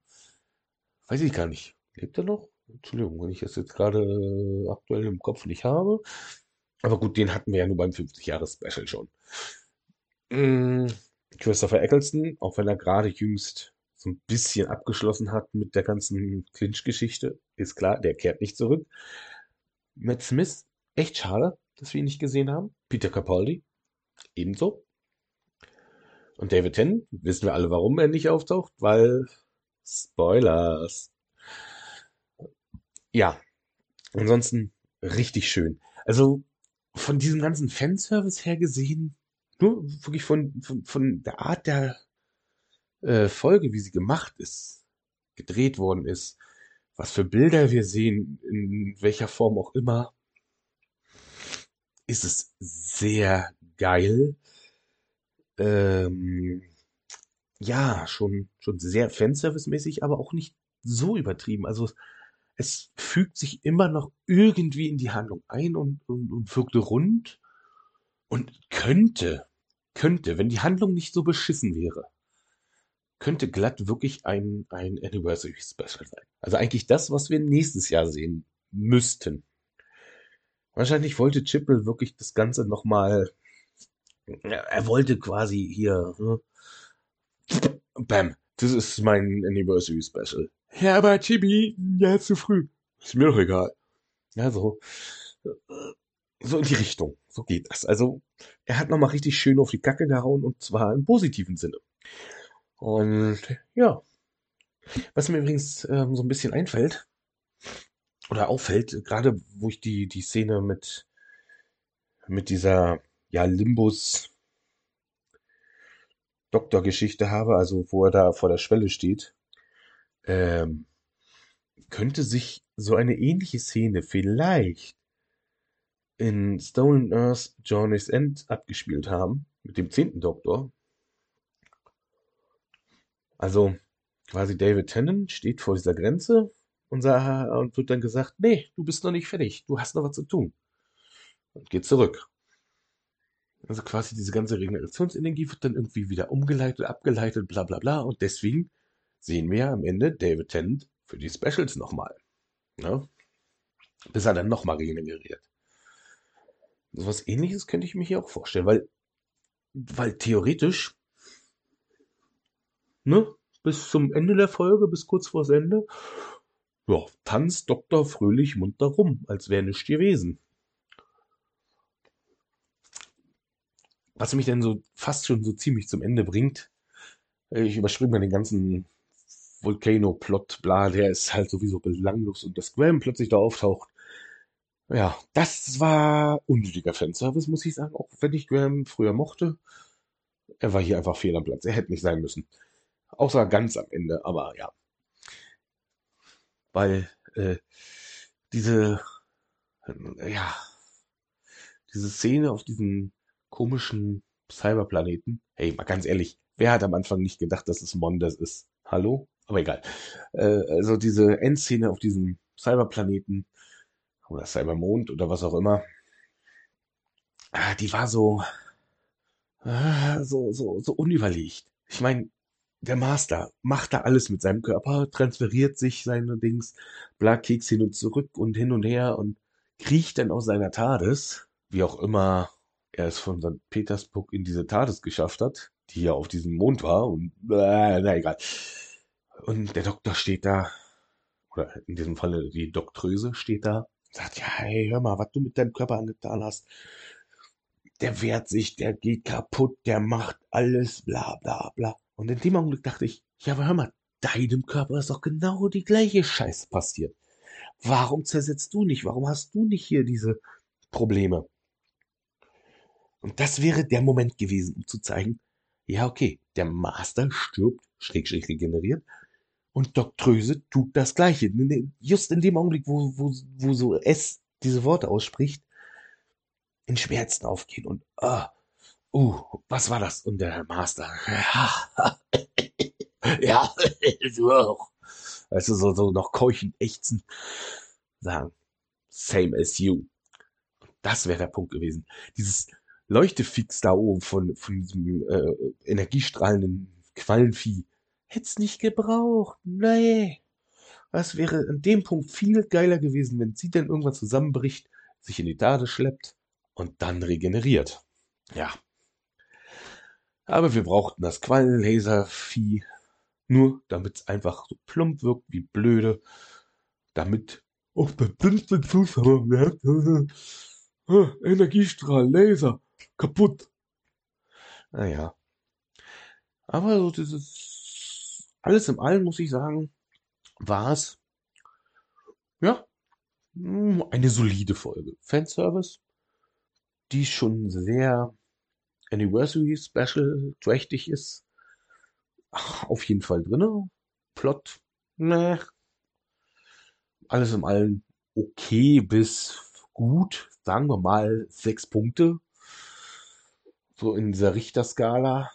weiß ich gar nicht. Lebt er noch? Entschuldigung, wenn ich das jetzt gerade aktuell im Kopf nicht habe. Aber gut, den hatten wir ja nur beim 50-Jahres-Special schon. Mm, Christopher Eccleston, auch wenn er gerade jüngst so ein bisschen abgeschlossen hat mit der ganzen Clinch-Geschichte, ist klar, der kehrt nicht zurück. Matt Smith, echt schade, dass wir ihn nicht gesehen haben. Peter Capaldi, ebenso. Und David Tennant, wissen wir alle, warum er nicht auftaucht, weil Spoilers. Ja, ansonsten richtig schön. Also von diesem ganzen Fanservice her gesehen, nur wirklich von, von, von der Art der äh, Folge, wie sie gemacht ist, gedreht worden ist, was für Bilder wir sehen, in welcher Form auch immer, ist es sehr geil. Ähm, ja, schon, schon sehr Fanservice-mäßig, aber auch nicht so übertrieben. Also es fügt sich immer noch irgendwie in die Handlung ein und, und, und wirkte rund und könnte, könnte, wenn die Handlung nicht so beschissen wäre, könnte glatt wirklich ein, ein Anniversary Special sein. Also eigentlich das, was wir nächstes Jahr sehen müssten. Wahrscheinlich wollte Chippel wirklich das Ganze nochmal, er wollte quasi hier, ne? bam, das ist mein Anniversary Special. Ja, aber Chibi, ja, zu früh. Ist mir doch egal. Ja, so, so in die Richtung. So geht das. Also, er hat nochmal richtig schön auf die Kacke gehauen und zwar im positiven Sinne. Und ja. Was mir übrigens ähm, so ein bisschen einfällt, oder auffällt, gerade wo ich die, die Szene mit, mit dieser, ja, Limbus Doktorgeschichte habe, also wo er da vor der Schwelle steht, ähm, könnte sich so eine ähnliche Szene vielleicht in Stolen Earth Journey's End abgespielt haben, mit dem zehnten Doktor. Also quasi David Tennant steht vor dieser Grenze und, sah, und wird dann gesagt, nee, du bist noch nicht fertig, du hast noch was zu tun. Und geht zurück. Also quasi diese ganze Regenerationsenergie wird dann irgendwie wieder umgeleitet, abgeleitet, bla bla bla. Und deswegen sehen wir am Ende David Tennant für die Specials nochmal. Ne? Bis er dann nochmal regeneriert. So was ähnliches könnte ich mir hier auch vorstellen, weil, weil theoretisch, ne, bis zum Ende der Folge, bis kurz vors Ende, ja, tanzt Dr. Fröhlich munter rum, als wäre nichts gewesen. Was mich denn so fast schon so ziemlich zum Ende bringt, ich überspringe mal den ganzen Volcano-Plot, bla, der ist halt sowieso belanglos und dass Graham plötzlich da auftaucht, Ja, das war unnötiger Fanservice, muss ich sagen, auch wenn ich Graham früher mochte. Er war hier einfach fehl am Platz. Er hätte nicht sein müssen. Außer ganz am Ende, aber ja. Weil äh, diese, äh, ja, diese Szene auf diesem komischen Cyberplaneten, hey, mal ganz ehrlich, wer hat am Anfang nicht gedacht, dass es Mondes ist? Hallo? Aber egal. Äh, also diese Endszene auf diesem Cyberplaneten oder Cybermond oder was auch immer, ah, die war so, ah, so, so, so unüberlegt. Ich meine, der Master macht da alles mit seinem Körper, transferiert sich seine Dings, bla, Keks hin und zurück und hin und her und kriecht dann aus seiner TARDIS, wie auch immer er es von St. Petersburg in diese TARDIS geschafft hat, die ja auf diesem Mond war und, äh, na egal. Und der Doktor steht da, oder in diesem Falle die Doktröse steht da, sagt, ja, hey, hör mal, was du mit deinem Körper angetan hast, der wehrt sich, der geht kaputt, der macht alles, bla bla bla. Und in dem Augenblick dachte ich, ja, aber hör mal, deinem Körper ist doch genau die gleiche Scheiße passiert. Warum zersetzt du nicht? Warum hast du nicht hier diese Probleme? Und das wäre der Moment gewesen, um zu zeigen, ja, okay, der Master stirbt, schräg, schräg regeneriert, und Doktröse tut das Gleiche. Just in dem Augenblick, wo, wo, wo so es diese Worte ausspricht, in Schmerzen aufgehen und, ah, uh, was war das? Und der Master, ja, du auch. Weißt du, so, so noch keuchend, ächzen, sagen, same as you. Das wäre der Punkt gewesen. Dieses Leuchtefix da oben von, von diesem äh, energiestrahlenden Quallenvieh. Hätt's nicht gebraucht. Nee. Das wäre an dem Punkt viel geiler gewesen, wenn sie dann irgendwann zusammenbricht, sich in die Tade schleppt und dann regeneriert. Ja. Aber wir brauchten das Quallenlaservieh nur, damit es einfach so plump wirkt wie blöde, damit auch der dünnste Zuschauer merkt, äh, Energiestrahl, Laser, kaputt. Naja. Aber so dieses, alles im Allen muss ich sagen, war es, ja, hm, eine solide Folge. Fanservice, die schon sehr Anniversary Special trächtig ist. Ach, auf jeden Fall drinne. Plot, ne. Alles im Allen okay bis gut. Sagen wir mal sechs Punkte. So in dieser Richterskala.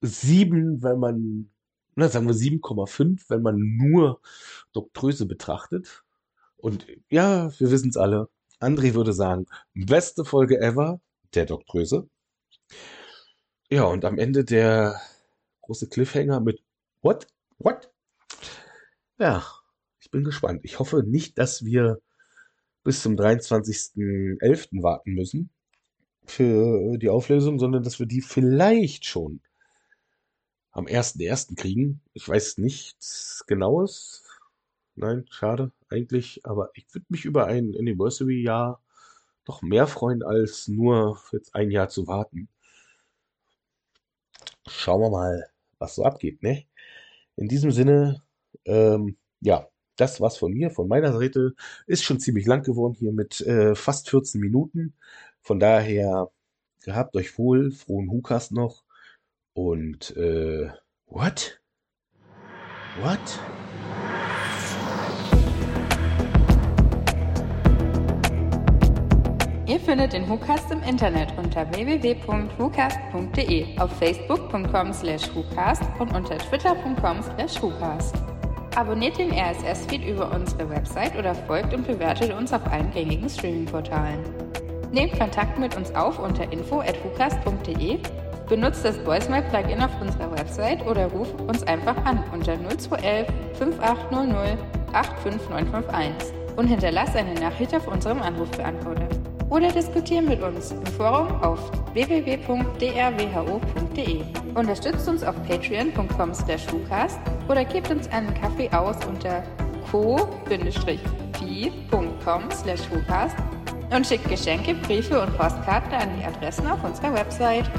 Sieben, wenn man, na, sagen wir 7,5, wenn man nur Doktröse betrachtet. Und ja, wir wissen es alle. André würde sagen, beste Folge ever, der Doktröse. Ja, und am Ende der große Cliffhanger mit What? What? Ja, ich bin gespannt. Ich hoffe nicht, dass wir bis zum 23.11. warten müssen für die Auflösung, sondern dass wir die vielleicht schon am 1.1. kriegen. Ich weiß nichts Genaues. Nein, schade eigentlich, aber ich würde mich über ein Anniversary-Jahr doch mehr freuen, als nur jetzt ein Jahr zu warten. Schauen wir mal, was so abgeht, ne? In diesem Sinne, ähm, ja, das war's von mir, von meiner Seite. Ist schon ziemlich lang geworden hier mit äh, fast 14 Minuten. Von daher, gehabt euch wohl, frohen Hukas noch. Und, äh, what? What? Ihr findet den WhoCast im Internet unter www.whocast.de, auf facebook.com slash WhoCast und unter twitter.com slash WhoCast. Abonniert den RSS-Feed über unsere Website oder folgt und bewertet uns auf allen gängigen Streaming-Portalen. Nehmt Kontakt mit uns auf unter info.hucast.de, benutzt das Voicemail-Plugin auf unserer Website oder ruft uns einfach an unter 0211 5800 85951 und hinterlasst eine Nachricht auf unserem Anrufbeantworter oder diskutieren mit uns im Forum auf www.drwho.de. Unterstützt uns auf patreon.com slash oder gebt uns einen Kaffee aus unter co-fi.com slash und schickt Geschenke, Briefe und Postkarten an die Adressen auf unserer Website.